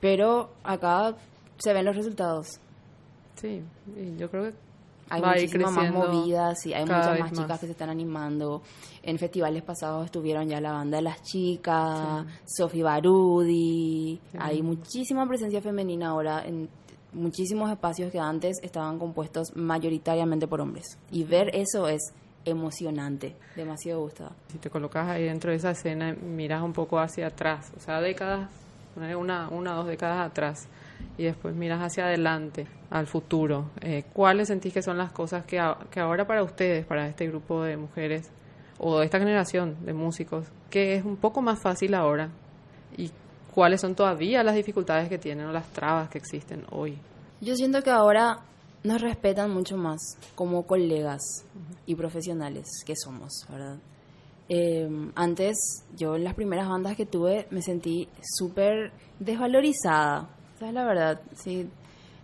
[SPEAKER 3] Pero acá se ven los resultados.
[SPEAKER 2] Sí, y yo creo que
[SPEAKER 3] hay muchísimas más movidas y hay muchas más chicas que se están animando. En festivales pasados estuvieron ya la banda de las chicas, Sofi Barudi. Hay muchísima presencia femenina ahora en muchísimos espacios que antes estaban compuestos mayoritariamente por hombres. Y ver eso es emocionante, demasiado gustado.
[SPEAKER 2] Si te colocas ahí dentro de esa escena, miras un poco hacia atrás, o sea, décadas, una, una dos décadas atrás y después miras hacia adelante, al futuro, eh, ¿cuáles sentís que son las cosas que, que ahora para ustedes, para este grupo de mujeres o esta generación de músicos, que es un poco más fácil ahora? ¿Y cuáles son todavía las dificultades que tienen o las trabas que existen hoy?
[SPEAKER 3] Yo siento que ahora nos respetan mucho más como colegas y profesionales que somos, ¿verdad? Eh, antes, yo en las primeras bandas que tuve me sentí súper desvalorizada es la verdad, sí,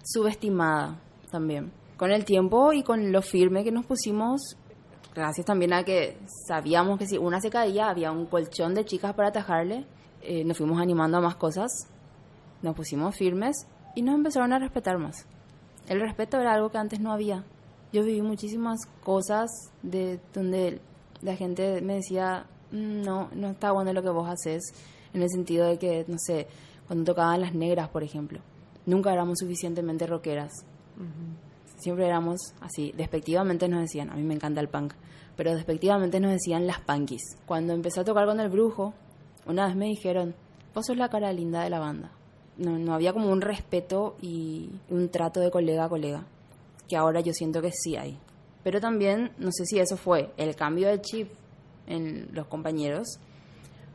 [SPEAKER 3] subestimada también. Con el tiempo y con lo firme que nos pusimos, gracias también a que sabíamos que si una se caía había un colchón de chicas para atajarle, eh, nos fuimos animando a más cosas, nos pusimos firmes y nos empezaron a respetar más. El respeto era algo que antes no había. Yo viví muchísimas cosas de donde la gente me decía, mm, no, no está bueno lo que vos haces, en el sentido de que, no sé, cuando tocaban las negras, por ejemplo. Nunca éramos suficientemente rockeras. Siempre éramos así. Despectivamente nos decían, a mí me encanta el punk, pero despectivamente nos decían las punkies. Cuando empecé a tocar con el brujo, una vez me dijeron, vos sos la cara linda de la banda. No, no había como un respeto y un trato de colega a colega, que ahora yo siento que sí hay. Pero también, no sé si eso fue el cambio de chip en los compañeros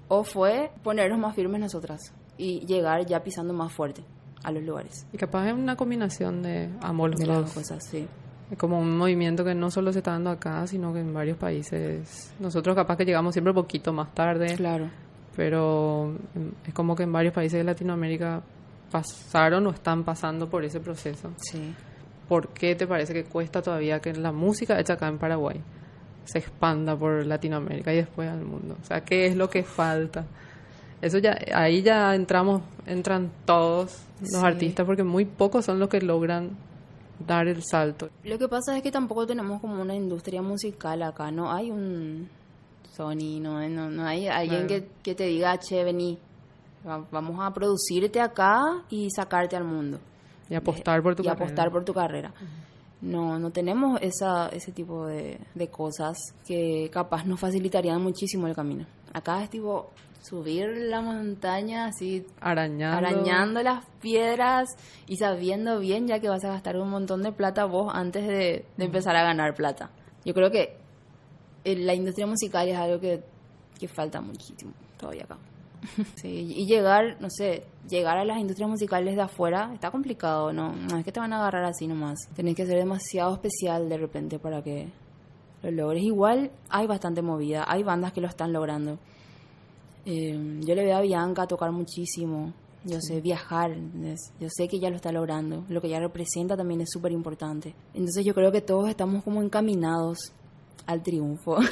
[SPEAKER 3] o fue ponernos más firmes nosotras y llegar ya pisando más fuerte a los lugares.
[SPEAKER 2] Y capaz es una combinación de ambos
[SPEAKER 3] de las cosas, sí.
[SPEAKER 2] Es como un movimiento que no solo se está dando acá, sino que en varios países. Nosotros capaz que llegamos siempre un poquito más tarde.
[SPEAKER 3] Claro.
[SPEAKER 2] Pero em, es como que en varios países de Latinoamérica pasaron o están pasando por ese proceso.
[SPEAKER 3] Sí.
[SPEAKER 2] ¿Por qué te parece que cuesta todavía que la música hecha acá en Paraguay se expanda por Latinoamérica y después al mundo? O sea, ¿qué es lo que falta? Eso ya, ahí ya entramos, entran todos los artistas porque muy pocos son los que logran dar el salto.
[SPEAKER 3] Lo que pasa es que tampoco tenemos como una industria musical acá, no hay un Sony, no, no, hay alguien que, que, te diga, che, vení, vamos a producirte acá y sacarte al mundo.
[SPEAKER 2] Y apostar por tu
[SPEAKER 3] y
[SPEAKER 2] carrera.
[SPEAKER 3] apostar por tu carrera. No, no tenemos esa, ese tipo de, de cosas que capaz nos facilitarían muchísimo el camino. Acá es tipo subir la montaña así
[SPEAKER 2] Arañando.
[SPEAKER 3] arañando las piedras y sabiendo bien ya que vas a gastar un montón de plata vos antes de, de empezar a ganar plata. Yo creo que eh, la industria musical es algo que, que falta muchísimo todavía acá. Sí, y llegar, no sé, llegar a las industrias musicales de afuera está complicado, ¿no? No es que te van a agarrar así nomás. Tenés que ser demasiado especial de repente para que lo logres. Igual hay bastante movida, hay bandas que lo están logrando. Eh, yo le veo a Bianca tocar muchísimo. Yo sé viajar, ¿entendés? yo sé que ella lo está logrando. Lo que ella representa también es súper importante. Entonces yo creo que todos estamos como encaminados al triunfo.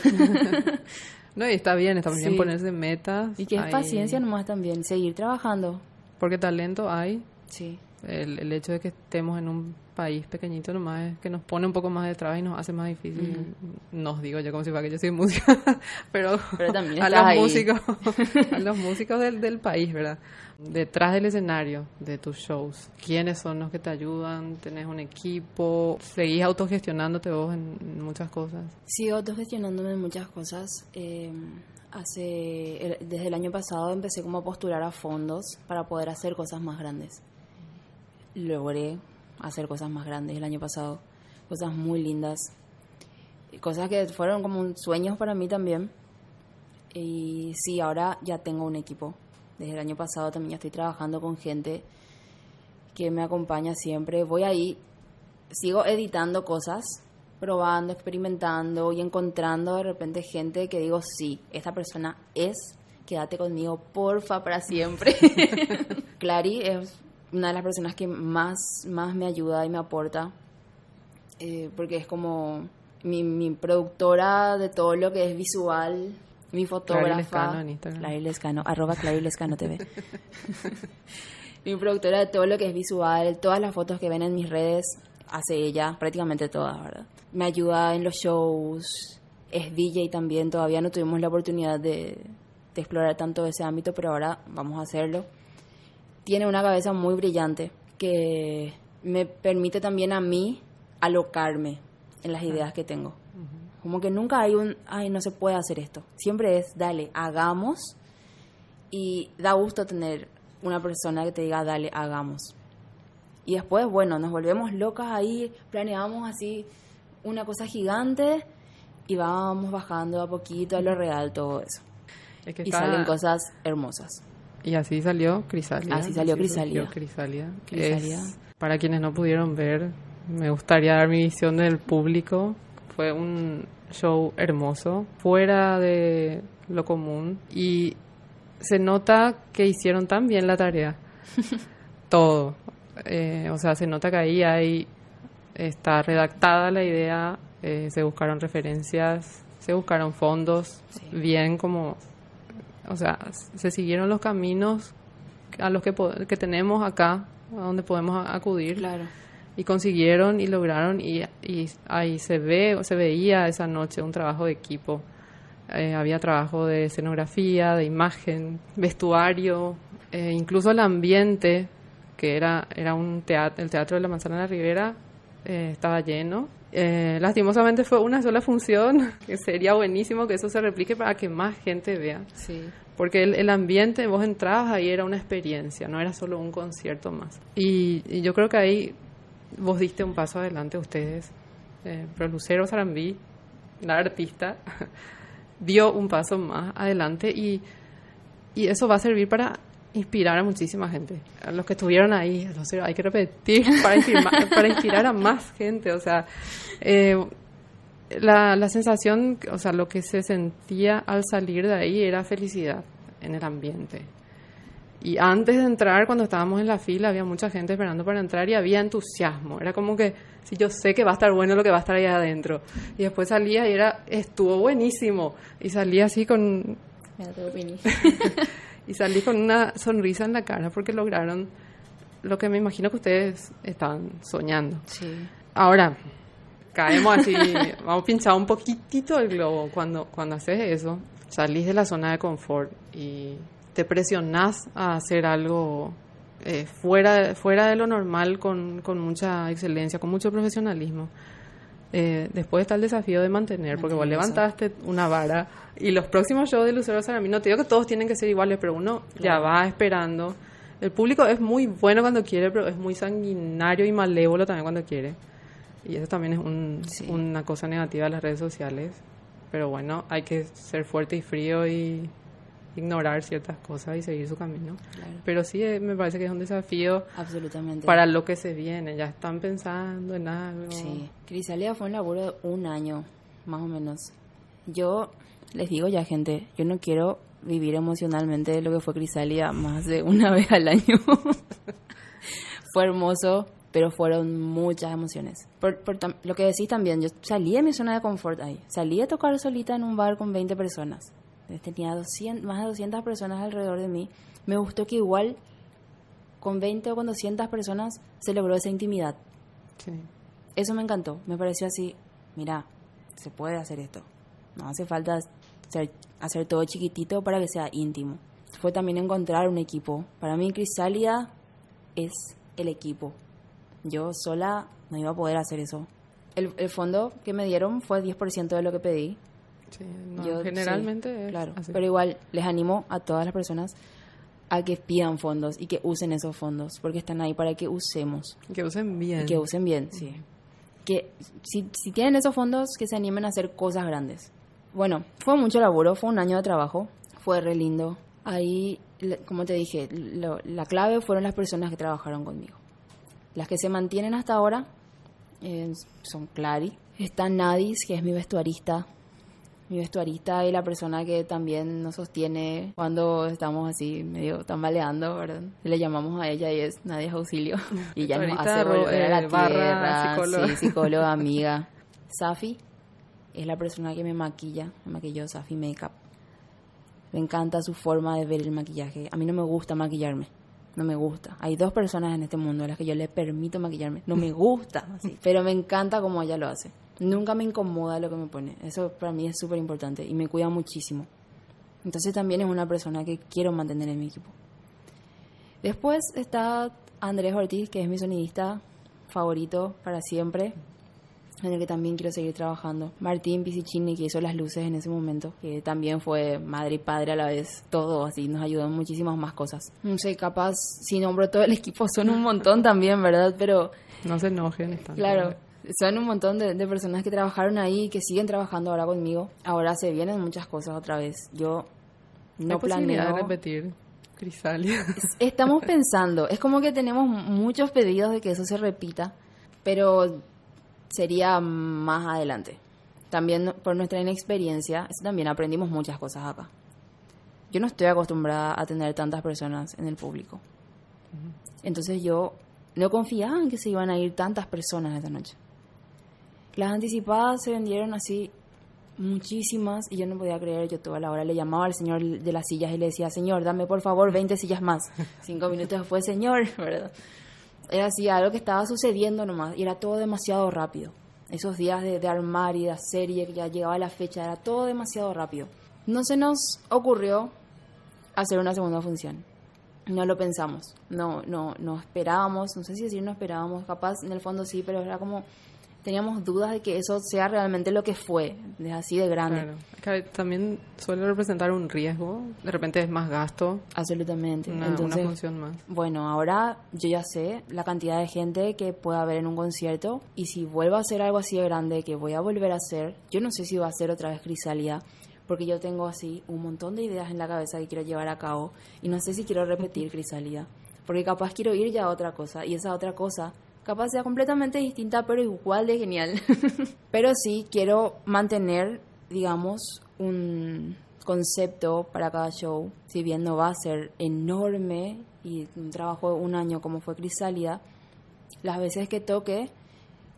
[SPEAKER 2] No, y está bien, está bien
[SPEAKER 3] Sí.
[SPEAKER 2] ponerse metas.
[SPEAKER 3] y que es
[SPEAKER 2] Hay-
[SPEAKER 3] paciencia nomás también, seguir trabajando.
[SPEAKER 2] Porque talento hay.
[SPEAKER 3] Sí.
[SPEAKER 2] El, el hecho de que estemos en un país pequeñito nomás es que nos pone un poco más de trabas y nos hace más difícil. Nos digo yo como si fuera que yo soy música, pero,
[SPEAKER 3] Pero también
[SPEAKER 2] a los
[SPEAKER 3] ahí.
[SPEAKER 2] músicos, a los músicos del, del país, ¿verdad? Detrás del escenario de tus shows, ¿quiénes son los que te ayudan? ¿Tenés un equipo? ¿Seguís autogestionándote vos en, en muchas cosas?
[SPEAKER 3] Sigo autogestionándome en muchas cosas. Eh, hace el- desde el año pasado empecé como a postular a fondos para poder hacer cosas más grandes. Logré hacer cosas más grandes el año pasado, cosas muy lindas, cosas que fueron como sueños para mí también. Y sí, ahora ya tengo un equipo. Desde el año pasado también ya estoy trabajando con gente que me acompaña siempre. Voy ahí, sigo editando cosas, probando, experimentando y encontrando de repente gente que digo, sí, esta persona es, quédate conmigo, porfa, para siempre. Clary es una de las personas que más, más me ayuda y me aporta, eh, porque es como mi, mi productora de todo lo que es visual, mi fotógrafa.
[SPEAKER 2] Lescano en Instagram.
[SPEAKER 3] Clary Lescano, arroba Lescano TV. mi productora de todo lo que es visual, todas las fotos que ven en mis redes, hace ella, prácticamente todas, ¿verdad? Me ayuda en los shows, es DJ también, todavía no tuvimos la oportunidad de, de explorar tanto ese ámbito, pero ahora vamos a hacerlo. Tiene una cabeza muy brillante que me permite también a mí alocarme en las ideas que tengo. Como que nunca hay un, ay, no se puede hacer esto. Siempre es, dale, hagamos. Y da gusto tener una persona que te diga, dale, hagamos. Y después, bueno, nos volvemos locas ahí, planeamos así una cosa gigante y vamos bajando a poquito a lo real todo eso.
[SPEAKER 2] Es que
[SPEAKER 3] Y
[SPEAKER 2] está-
[SPEAKER 3] salen cosas hermosas.
[SPEAKER 2] Y así salió Crisálida.
[SPEAKER 3] Así salió Crisálida.
[SPEAKER 2] Crisálida.
[SPEAKER 3] Crisálida.
[SPEAKER 2] Es- para quienes no pudieron ver, me gustaría dar mi visión del público. Fue un show hermoso, fuera de lo común. Y se nota que hicieron tan bien la tarea. Todo. Eh, o sea, se nota que ahí hay está redactada la idea, eh, se buscaron referencias, se buscaron fondos,
[SPEAKER 3] Sí.
[SPEAKER 2] bien como, o sea, se siguieron los caminos a los que, que tenemos acá, a donde podemos acudir,
[SPEAKER 3] Claro.
[SPEAKER 2] y consiguieron y lograron, y, y ahí se ve, se veía esa noche un trabajo de equipo. Eh, había trabajo de escenografía, de imagen, vestuario, eh, incluso el ambiente, que era, era un teatro, el Teatro de la Manzana de la Ribera, eh, estaba lleno. Eh, lastimosamente fue una sola función, que sería buenísimo que eso se replique para que más gente vea.
[SPEAKER 3] Sí.
[SPEAKER 2] Porque el, el ambiente, vos entrabas ahí, era una experiencia, no era solo un concierto más. Y, y yo creo que ahí vos diste un paso adelante, ustedes. Eh, pero Lucero Sarambí, la artista, dio un paso más adelante y, y eso va a servir para inspirar a muchísima gente. A los que estuvieron ahí, hay que repetir, para inspirar, para inspirar a más gente. O sea, eh, la, la sensación, o sea, lo que se sentía al salir de ahí era felicidad en el ambiente. Y antes de entrar, cuando estábamos en la fila, había mucha gente esperando para entrar y había entusiasmo. Era como que, si yo sé que va a estar bueno lo que va a estar ahí adentro. Y después salía y era, estuvo buenísimo. Y salía así con,
[SPEAKER 3] Mira.
[SPEAKER 2] y salí con una sonrisa en la cara porque lograron lo que me imagino que ustedes estaban soñando.
[SPEAKER 3] Sí.
[SPEAKER 2] Ahora, caemos así, vamos a pinchar un poquitito el globo. Cuando, cuando haces eso, salís de la zona de confort y te presionás a hacer algo
[SPEAKER 4] eh, fuera, fuera de lo normal, con, con mucha excelencia, con mucho profesionalismo. Eh, después está el desafío de mantener, porque vos levantaste una vara y los próximos shows de Lucero Saramí, no te digo que todos tienen que ser iguales, pero uno ya va esperando. El público es muy bueno cuando quiere, pero es muy sanguinario y malévolo también cuando quiere. Y eso también es un, una cosa negativa de las redes sociales. Pero bueno, hay que ser fuerte y frío y ignorar ciertas cosas y seguir su camino. Pero sí, eh, me parece que es un desafío
[SPEAKER 3] Absolutamente.
[SPEAKER 4] para lo que se viene. Ya están pensando en algo.
[SPEAKER 3] Sí, Crisalia fue un laburo de un año, más o menos. Yo les digo ya, gente, yo no quiero vivir emocionalmente lo que fue Crisalia más de una vez al año. fue hermoso, pero fueron muchas emociones. Por, lo que decís también, yo salí de mi zona de confort ahí. Salí a tocar solita en un bar con 20 personas tenía 200, más de 200 personas alrededor de mí. Me gustó que igual con 20 o con 200 personas se logró esa intimidad. Eso me encantó. Me pareció así, mira, se puede hacer esto. No hace falta hacer, hacer todo chiquitito para que sea íntimo. Fue también encontrar un equipo. Para mí Crisálida es el equipo. Yo sola no iba a poder hacer eso. El, el fondo que me dieron fue 10% de lo que pedí
[SPEAKER 4] generalmente
[SPEAKER 3] claro, pero igual les animo a todas las personas a que pidan fondos y que usen esos fondos, porque están ahí para que usemos.
[SPEAKER 4] Que usen bien.
[SPEAKER 3] que usen bien, sí. Que si, si tienen esos fondos, que se animen a hacer cosas grandes. Bueno, fue mucho laburo, fue un año de trabajo, fue re lindo. Ahí, como te dije, la clave fueron las personas que trabajaron conmigo. Las que se mantienen hasta ahora eh, son Clary. Está Nadis, que es mi vestuarista, mi vestuarista y la persona que también nos sostiene cuando estamos así medio tambaleando, ¿verdad? Le llamamos a ella y es Nadia Auxilio. Y ya nos hace volver a la eh, tierra. Psicóloga. Sí, psicóloga, amiga. Safi es la persona que me maquilla, me maquilló Safi Makeup. Me encanta su forma de ver el maquillaje. A mí no me gusta maquillarme. No me gusta. Hay dos personas en este mundo a las que yo le permito maquillarme. No me gusta, así, pero me encanta como ella lo hace. Nunca me incomoda lo que me pone. Eso para mí es súper importante y me cuida muchísimo. Entonces también es una persona que quiero mantener en mi equipo. Después está Andrés Ortiz, que es mi sonidista favorito para siempre, en el que también quiero seguir trabajando. Martín Pisicini, que hizo las luces en ese momento, que también fue madre y padre a la vez, todo así, nos ayudó en muchísimas más cosas. No sé, capaz, si nombro todo el equipo, son un montón también, ¿verdad? Pero...
[SPEAKER 4] No se enojen. Están
[SPEAKER 3] claro, son un montón de, personas que trabajaron ahí y que siguen trabajando ahora conmigo. Ahora se vienen muchas cosas otra vez. Yo no planeo.
[SPEAKER 4] repetir Crisalia.
[SPEAKER 3] Estamos pensando, es como que tenemos muchos pedidos de que eso se repita, pero sería más adelante. También por nuestra inexperiencia, también aprendimos muchas cosas acá. Yo no estoy acostumbrada a tener tantas personas en el público. Entonces yo no confiaba en que se iban a ir tantas personas esta noche. Las anticipadas se vendieron así muchísimas y yo no podía creer, yo toda la hora le llamaba al señor de las sillas y le decía, señor, dame por favor 20 sillas más. Cinco minutos después, señor, ¿verdad? Era así, algo que estaba sucediendo nomás y era todo demasiado rápido. Esos días de, de armar y de hacer y que ya llegaba la fecha, era todo demasiado rápido. No se nos ocurrió hacer una segunda función. No lo pensamos, no, no, no esperábamos, no sé si decir no esperábamos, capaz en el fondo sí, pero era como teníamos dudas de que eso sea realmente lo que fue, de así de grande.
[SPEAKER 4] Claro. también suele representar un riesgo, de repente es más gasto.
[SPEAKER 3] Absolutamente.
[SPEAKER 4] Una, Entonces, función más.
[SPEAKER 3] Bueno, ahora yo ya sé la cantidad de gente que puede haber en un concierto y si vuelvo a hacer algo así de grande que voy a volver a hacer, yo no sé si va a ser otra vez Crisalia, porque yo tengo así un montón de ideas en la cabeza que quiero llevar a cabo y no sé si quiero repetir Crisalia, porque capaz quiero ir ya a otra cosa y esa otra cosa capaz sea completamente distinta, pero igual de genial. pero sí quiero mantener, digamos, un concepto para cada show, si bien no va a ser enorme y un trabajo de un año como fue Crisálida, las veces que toque,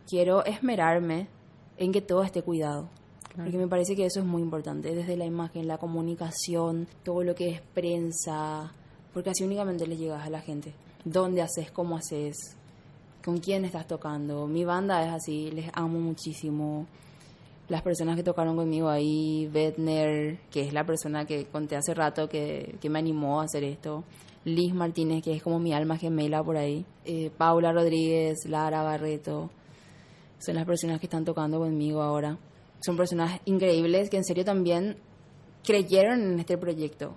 [SPEAKER 3] quiero esmerarme en que todo esté cuidado. Porque me parece que eso es muy importante, desde la imagen, la comunicación, todo lo que es prensa, porque así únicamente le llegas a la gente. ¿Dónde haces? ¿Cómo haces? Con quién estás tocando. Mi banda es así, les amo muchísimo. las personas que tocaron conmigo ahí, Bedner, que es la persona que conté hace rato que, que me animó a hacer esto, Liz Martínez, que es como mi alma gemela por ahí, eh, Paula Rodríguez, Lara Barreto, son las personas que están tocando conmigo ahora. Son personas increíbles que en serio también creyeron en este proyecto.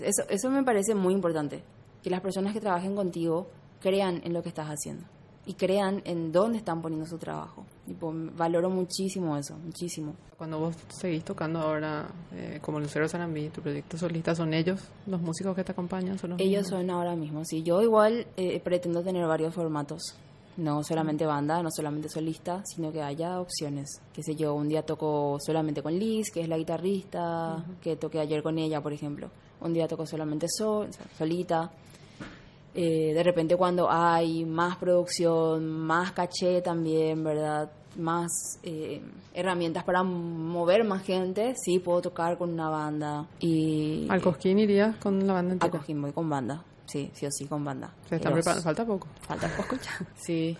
[SPEAKER 3] Eso, eso me parece muy importante, que las personas que trabajen contigo crean en lo que estás haciendo y crean en dónde están poniendo su trabajo. Y valoro muchísimo eso, muchísimo.
[SPEAKER 2] Cuando vos seguís tocando ahora eh, como Lucero Sarambí, tu proyecto solista, ¿son ellos los músicos que te acompañan? ¿Son
[SPEAKER 3] ellos son ahora mismo, sí. Yo igual eh, pretendo tener varios formatos. No solamente banda, no solamente solista, sino que haya opciones. Qué sé yo, un día toco solamente con Liz, que es la guitarrista, que toqué ayer con ella, por ejemplo. Un día toco solamente sol, solita. Eh, de repente cuando hay más producción, más caché también, ¿verdad? Más eh, herramientas para mover más gente, sí puedo tocar con una banda. Y,
[SPEAKER 2] ¿Al Cosquín irías con la banda entera?
[SPEAKER 3] Al Cosquín voy con banda, sí, sí o sí con banda.
[SPEAKER 2] ¿Se está preparando? ¿Falta poco?
[SPEAKER 3] Falta poco ya. sí.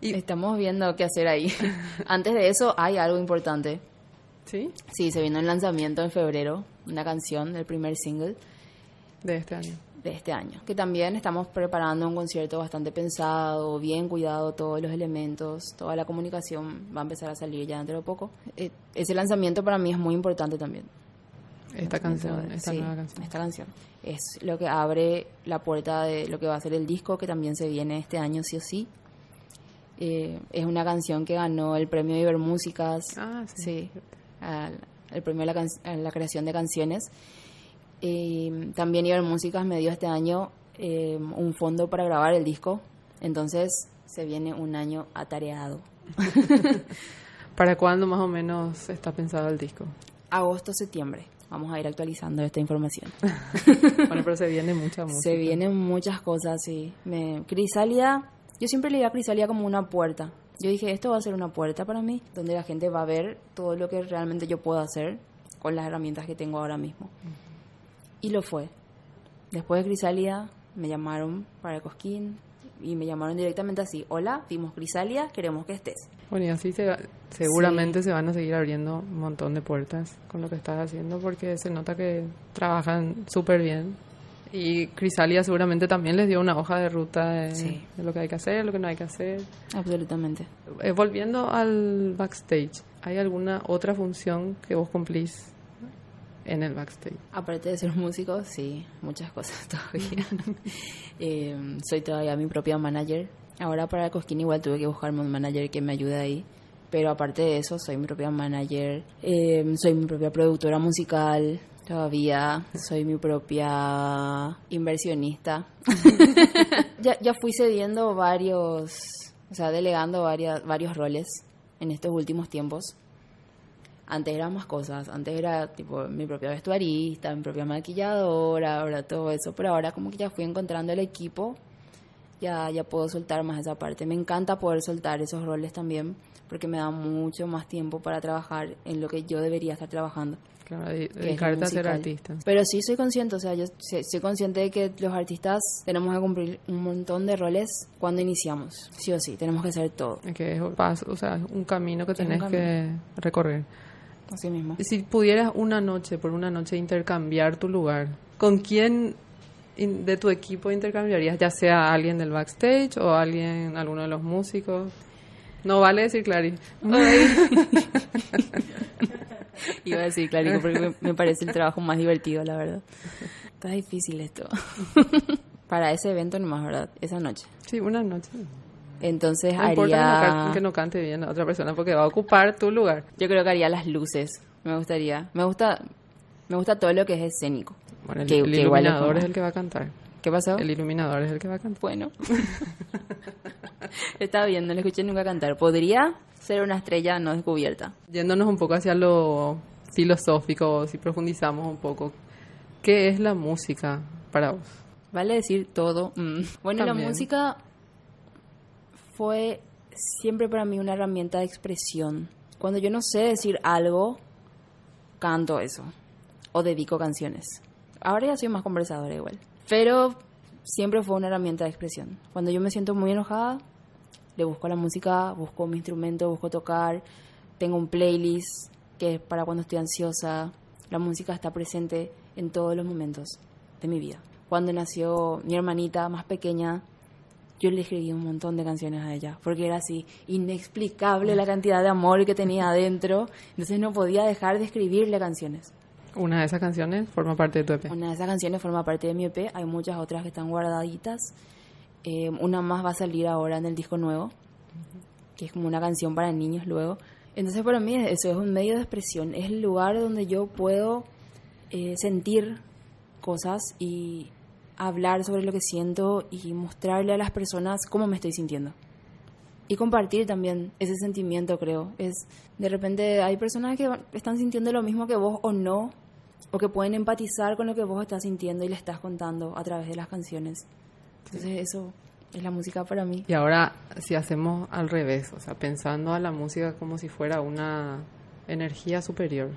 [SPEAKER 3] Y Estamos viendo qué hacer ahí. Antes de eso hay algo importante.
[SPEAKER 2] ¿Sí?
[SPEAKER 3] Sí, se vino el lanzamiento en febrero, una canción, el primer single.
[SPEAKER 2] De este año
[SPEAKER 3] de este año. Que también estamos preparando un concierto bastante pensado, bien cuidado, todos los elementos, toda la comunicación va a empezar a salir ya dentro de poco. Eh, ese lanzamiento para mí es muy importante también.
[SPEAKER 2] Esta canción, esta nueva canción.
[SPEAKER 3] Esta canción. Es lo que abre la puerta de lo que va a ser el disco, que también se viene este año sí o sí. Eh, es una canción que ganó el premio Ibermúsicas.
[SPEAKER 2] Ah,
[SPEAKER 3] sí. el premio a la, a la creación de canciones eh, también Iber Músicas me dio este año eh, un fondo para grabar el disco, entonces se viene un año atareado.
[SPEAKER 2] ¿Para cuándo más o menos está pensado el disco?
[SPEAKER 3] Agosto, septiembre. Vamos a ir actualizando esta información.
[SPEAKER 2] bueno, pero se viene mucha música.
[SPEAKER 3] Se vienen muchas cosas, sí. Me, Crisalia, yo siempre le digo a Crisalia como una puerta. Yo dije, esto va a ser una puerta para mí, donde la gente va a ver todo lo que realmente yo puedo hacer con las herramientas que tengo ahora mismo. Y lo fue. Después de Crisalia me llamaron para el Cosquín y me llamaron directamente así, hola, vimos Crisalia, queremos que estés.
[SPEAKER 2] Bueno, y así se, seguramente se van a seguir abriendo un montón de puertas con lo que estás haciendo porque se nota que trabajan súper bien. Y Crisalia seguramente también les dio una hoja de ruta de, lo que hay que hacer, lo que no hay que hacer.
[SPEAKER 3] Absolutamente.
[SPEAKER 2] Eh, volviendo al backstage, ¿hay alguna otra función que vos cumplís en el backstage?
[SPEAKER 3] Aparte de ser músico, sí, muchas cosas todavía. Eh, soy todavía mi propia manager. Ahora para Cosquín igual tuve que buscarme un manager que me ayude ahí. Pero aparte de eso, soy mi propia manager, eh, soy mi propia productora musical, todavía soy mi propia inversionista. ya, ya fui cediendo varios, o sea, delegando varias, varios roles en estos últimos tiempos antes eran más cosas, antes era tipo mi propia vestuarista, mi propia maquilladora, ahora todo eso, pero ahora como que ya fui encontrando el equipo, ya, ya puedo soltar más esa parte. Me encanta poder soltar esos roles también, porque me da mucho más tiempo para trabajar en lo que yo debería estar trabajando.
[SPEAKER 2] Claro, dedicarte a ser artista.
[SPEAKER 3] Pero sí soy consciente, o sea, yo soy consciente de que los artistas tenemos que cumplir un montón de roles cuando iniciamos. Sí o sí, tenemos que hacer todo.
[SPEAKER 2] Es que es un paso, o sea, un camino que tenés que recorrer.
[SPEAKER 3] Así mismo.
[SPEAKER 2] Si pudieras una noche, por una noche, intercambiar tu lugar, ¿con quién de tu equipo intercambiarías? Ya sea alguien del backstage o alguien, alguno de los músicos. No vale decir Clary.
[SPEAKER 3] Iba a decir Clary porque me parece el trabajo más divertido, la verdad. Está difícil esto. Para ese evento nomás, ¿verdad? Esa noche.
[SPEAKER 2] Sí, una noche.
[SPEAKER 3] Entonces haría...
[SPEAKER 2] que no, cante bien otra persona porque va a ocupar tu lugar.
[SPEAKER 3] Yo creo que haría las luces. Me gustaría. Me gusta me gusta todo lo que es escénico.
[SPEAKER 2] Bueno, el, iluminador es, el que va a cantar.
[SPEAKER 3] ¿Qué pasó?
[SPEAKER 2] El iluminador es el que va a cantar.
[SPEAKER 3] Bueno. Está bien, no le escuché nunca cantar. Podría ser una estrella no descubierta.
[SPEAKER 2] Yéndonos un poco hacia lo filosófico, si profundizamos un poco, ¿qué es la música para vos?
[SPEAKER 3] Vale decir todo. Mm. Bueno, la música fue siempre para mí una herramienta de expresión. Cuando yo no sé decir algo, canto eso o dedico canciones. Ahora ya soy más conversadora igual, pero siempre fue una herramienta de expresión. Cuando yo me siento muy enojada, le busco la música, busco mi instrumento, busco tocar, tengo un playlist que es para cuando estoy ansiosa. La música está presente en todos los momentos de mi vida. Cuando nació mi hermanita más pequeña, yo le escribí un montón de canciones a ella, porque era así inexplicable la cantidad de amor que tenía adentro, entonces no podía dejar de escribirle canciones.
[SPEAKER 4] Una de esas canciones forma parte de tu EP.
[SPEAKER 3] Una de esas canciones forma parte de mi EP, hay muchas otras que están guardaditas. Eh, una más va a salir ahora en el disco nuevo, que es como una canción para niños luego. Entonces para mí eso es un medio de expresión, es el lugar donde yo puedo eh, sentir cosas y hablar sobre lo que siento y mostrarle a las personas cómo me estoy sintiendo. Y compartir también ese sentimiento, creo. Es de repente hay personas que están sintiendo lo mismo que vos o no, o que pueden empatizar con lo que vos estás sintiendo y le estás contando a través de las canciones. Entonces eso es la música para mí.
[SPEAKER 4] Y ahora si hacemos al revés, o sea, pensando a la música como si fuera una energía superior,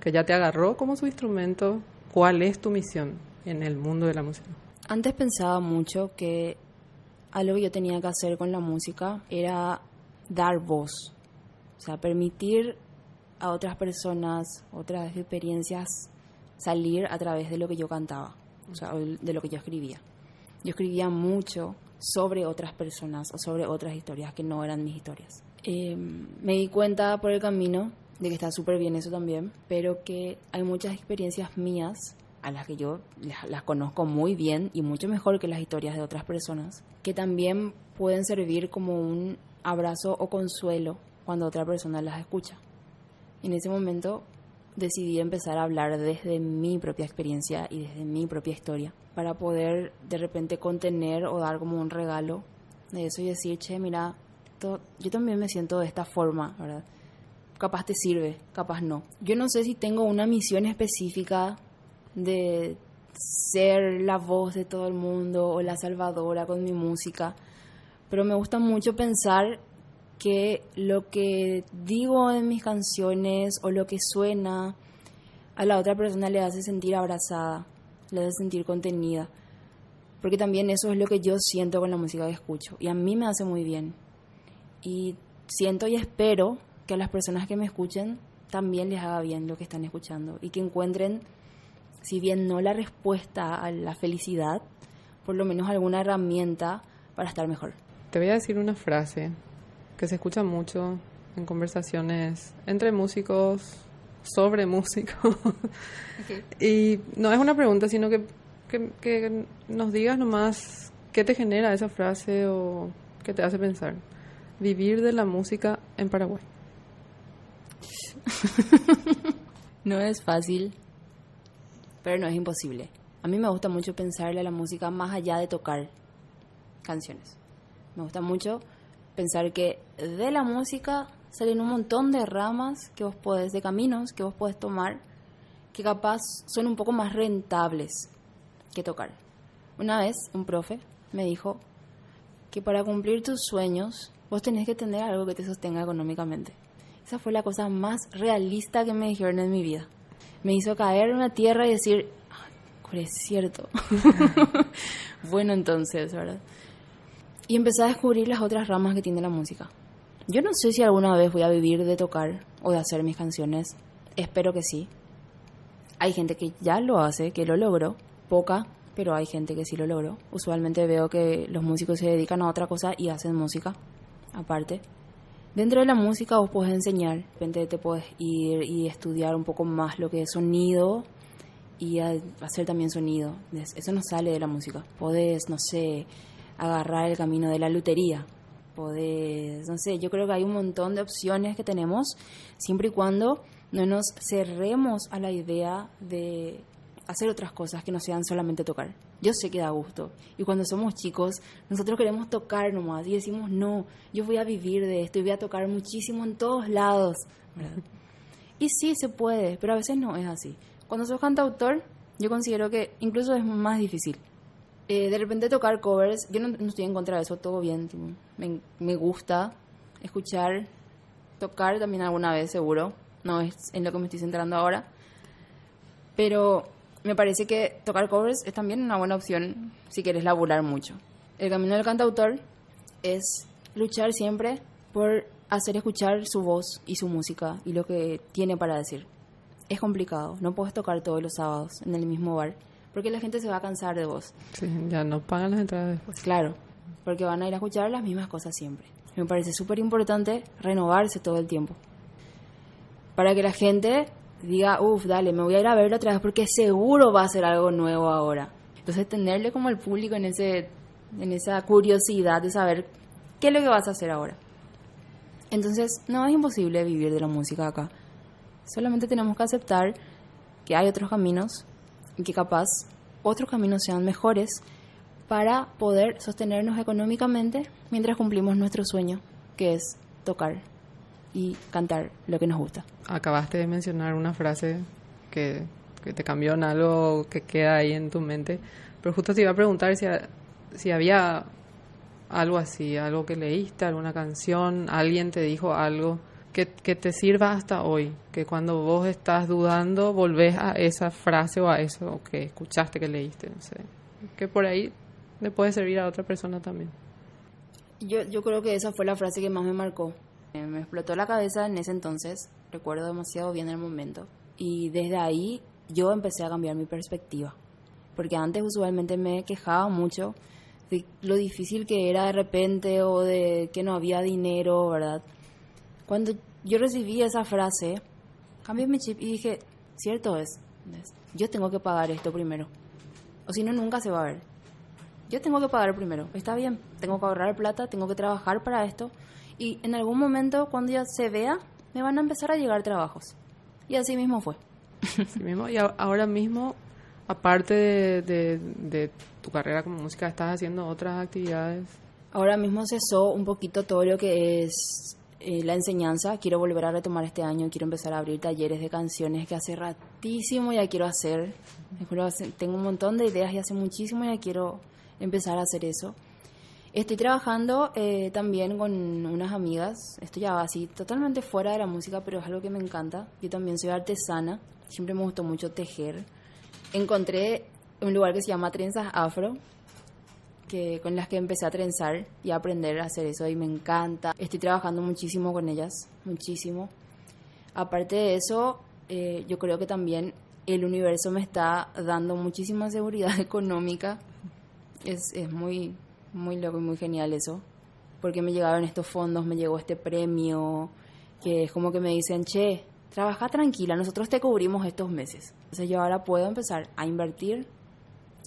[SPEAKER 4] que ya te agarró como su instrumento, ¿cuál es tu misión en el mundo de la música?
[SPEAKER 3] Antes pensaba mucho que algo que yo tenía que hacer con la música era dar voz, o sea, permitir a otras personas, otras experiencias salir a través de lo que yo cantaba, o sea, de lo que yo escribía. Yo escribía mucho sobre otras personas o sobre otras historias que no eran mis historias. Eh, me di cuenta por el camino de que está súper bien eso también, pero que hay muchas experiencias mías a las que yo las, conozco muy bien y mucho mejor que las historias de otras personas, que también pueden servir como un abrazo o consuelo cuando otra persona las escucha. En ese momento decidí empezar a hablar desde mi propia experiencia y desde mi propia historia, para poder de repente contener o dar como un regalo de eso y decir, che, mira, yo también me siento de esta forma, ¿verdad? Capaz te sirve, capaz no. Yo no sé si tengo una misión específica de ser la voz de todo el mundo o la salvadora con mi música, pero me gusta mucho pensar que lo que digo en mis canciones o lo que suena a la otra persona le hace sentir abrazada, le hace sentir contenida, porque también eso es lo que yo siento con la música que escucho. Y a mí me hace muy bien. Y siento y espero que a las personas que me escuchen también les haga bien lo que están escuchando y que encuentren si bien no la respuesta a la felicidad, por lo menos alguna herramienta para estar mejor.
[SPEAKER 4] Te voy a decir una frase que se escucha mucho en conversaciones entre músicos, sobre músicos. y no es una pregunta, sino que, que, que nos digas nomás qué te genera esa frase o qué te hace pensar. Vivir de la música en Paraguay.
[SPEAKER 3] no es fácil pero no es imposible. A mí me gusta mucho pensarle a la música más allá de tocar canciones. Me gusta mucho pensar que de la música salen un montón de ramas que vos podés, de caminos que vos podés tomar, que capaz son un poco más rentables que tocar. Una vez un profe me dijo que para cumplir tus sueños vos tenés que tener algo que te sostenga económicamente. Esa fue la cosa más realista que me dijeron en mi vida me hizo caer en la tierra y decir, es cierto. bueno, entonces, ¿verdad? Y empecé a descubrir las otras ramas que tiene la música. Yo no sé si alguna vez voy a vivir de tocar o de hacer mis canciones. Espero que sí. Hay gente que ya lo hace, que lo logró. Poca, pero hay gente que sí lo logró. Usualmente veo que los músicos se dedican a otra cosa y hacen música aparte. Dentro de la música vos podés enseñar, de repente te puedes ir y estudiar un poco más lo que es sonido y hacer también sonido. Eso no sale de la música. Podés, no sé, agarrar el camino de la lutería. Podés, no sé, yo creo que hay un montón de opciones que tenemos siempre y cuando no nos cerremos a la idea de hacer otras cosas que no sean solamente tocar. Yo sé que da gusto. Y cuando somos chicos, nosotros queremos tocar nomás y decimos, no, yo voy a vivir de esto y voy a tocar muchísimo en todos lados. Y sí, se puede, pero a veces no es así. Cuando sos cantautor, yo considero que incluso es más difícil. Eh, de repente tocar covers, yo no, estoy en contra de eso, todo bien. me, me gusta escuchar, tocar también alguna vez, seguro. No es en lo que me estoy centrando ahora. Pero me parece que tocar covers es también una buena opción si quieres laburar mucho. El camino del cantautor es luchar siempre por hacer escuchar su voz y su música y lo que tiene para decir. Es complicado, no puedes tocar todos los sábados en el mismo bar, porque la gente se va a cansar de vos.
[SPEAKER 2] Sí, ya no pagan las entradas después.
[SPEAKER 3] Claro, porque van a ir a escuchar las mismas cosas siempre. Me parece súper importante renovarse todo el tiempo. Para que la gente diga, uff, dale, me voy a ir a verlo otra vez porque seguro va a ser algo nuevo ahora. Entonces tenerle como al público en, ese, en esa curiosidad de saber qué es lo que vas a hacer ahora. Entonces, no es imposible vivir de la música acá. Solamente tenemos que aceptar que hay otros caminos y que capaz otros caminos sean mejores para poder sostenernos económicamente mientras cumplimos nuestro sueño, que es tocar y cantar lo que nos gusta.
[SPEAKER 2] Acabaste de mencionar una frase que, que te cambió en algo que queda ahí en tu mente, pero justo te iba a preguntar si, si había algo así, algo que leíste, alguna canción, alguien te dijo algo que, que, te sirva hasta hoy, que cuando vos estás dudando volvés a esa frase o a eso que escuchaste, que leíste, no sé, que por ahí le puede servir a otra persona también.
[SPEAKER 3] Yo, yo creo que esa fue la frase que más me marcó. Me explotó la cabeza en ese entonces, recuerdo demasiado bien el momento. Y desde ahí yo empecé a cambiar mi perspectiva. Porque antes usualmente me quejaba mucho de lo difícil que era de repente o de que no había dinero, ¿verdad? Cuando yo recibí esa frase, cambié mi chip y dije, cierto es, yo tengo que pagar esto primero. O si no, nunca se va a ver. Yo tengo que pagar primero. Está bien, tengo que ahorrar plata, tengo que trabajar para esto. Y en algún momento, cuando ya se vea, me van a empezar a llegar trabajos. Y así mismo fue.
[SPEAKER 2] Así mismo. Y ahora mismo, aparte de, de, de tu carrera como música, ¿estás haciendo otras actividades?
[SPEAKER 3] Ahora mismo cesó un poquito todo lo que es eh, la enseñanza. Quiero volver a retomar este año. Quiero empezar a abrir talleres de canciones que hace ratísimo ya quiero hacer. Tengo un montón de ideas y hace muchísimo ya quiero empezar a hacer eso. Estoy trabajando eh, también con unas amigas, esto ya va así totalmente fuera de la música, pero es algo que me encanta. Yo también soy artesana, siempre me gustó mucho tejer. Encontré un lugar que se llama Trenzas Afro, que, con las que empecé a trenzar y a aprender a hacer eso y me encanta. Estoy trabajando muchísimo con ellas, muchísimo. Aparte de eso, eh, yo creo que también el universo me está dando muchísima seguridad económica. Es, es muy, muy loco y muy genial eso, porque me llegaron estos fondos, me llegó este premio, que es como que me dicen, che, trabaja tranquila, nosotros te cubrimos estos meses. Entonces yo ahora puedo empezar a invertir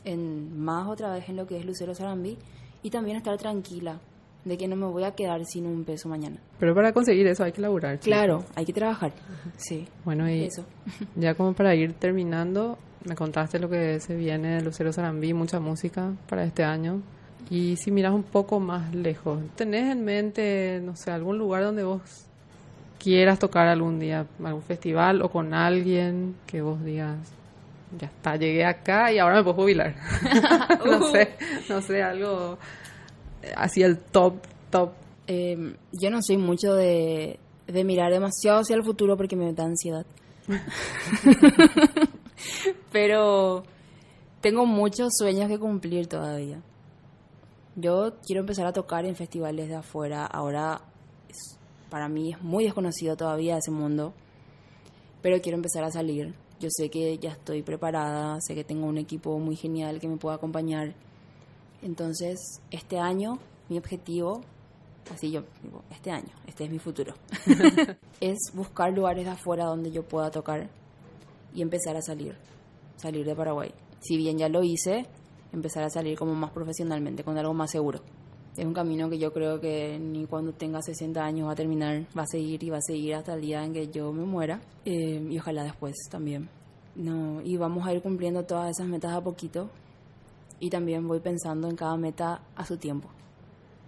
[SPEAKER 3] en más otra vez en lo que es Lucero Sarambí y también estar tranquila de que no me voy a quedar sin un peso mañana.
[SPEAKER 2] Pero para conseguir eso hay que laburar.
[SPEAKER 3] Claro, hay que trabajar. Sí.
[SPEAKER 2] Bueno, y eso. ya como para ir terminando, me contaste lo que se viene de Lucero Sarambí, mucha música para este año. Y si miras un poco más lejos, ¿tenés en mente, no sé, algún lugar donde vos quieras tocar algún día, algún festival o con alguien que vos digas, ya está, llegué acá y ahora me puedo jubilar? no sé, no sé, algo así el top, top.
[SPEAKER 3] Eh, yo no soy mucho de, de mirar demasiado hacia el futuro porque me da ansiedad. Pero tengo muchos sueños que cumplir todavía. Yo quiero empezar a tocar en festivales de afuera. Ahora para mí es muy desconocido todavía ese mundo, pero quiero empezar a salir. Yo sé que ya estoy preparada, sé que tengo un equipo muy genial que me pueda acompañar. Entonces, este año, mi objetivo, así yo este año, este es mi futuro, es buscar lugares de afuera donde yo pueda tocar y empezar a salir, salir de Paraguay. Si bien ya lo hice, empezar a salir como más profesionalmente, con algo más seguro. Es un camino que yo creo que ni cuando tenga 60 años va a terminar, va a seguir y va a seguir hasta el día en que yo me muera eh, y ojalá después también. No, y vamos a ir cumpliendo todas esas metas a poquito y también voy pensando en cada meta a su tiempo.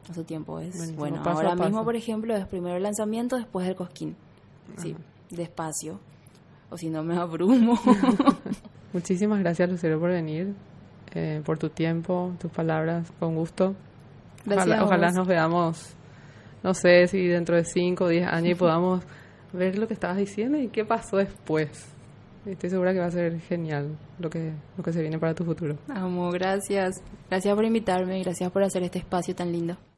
[SPEAKER 3] A su tiempo es bueno. ahora mismo, por ejemplo, es primero el lanzamiento, después el cosquín. Sí, despacio. O si no me abrumo.
[SPEAKER 2] Muchísimas gracias, Lucero, por venir. Eh, por tu tiempo, tus palabras, con gusto. Ojalá, ojalá, nos veamos, no sé si dentro de 5 o 10 años y podamos ver lo que estabas diciendo y qué pasó después. Estoy segura que va a ser genial lo que, lo que se viene para tu futuro.
[SPEAKER 3] Amo, gracias. Gracias por invitarme y gracias por hacer este espacio tan lindo.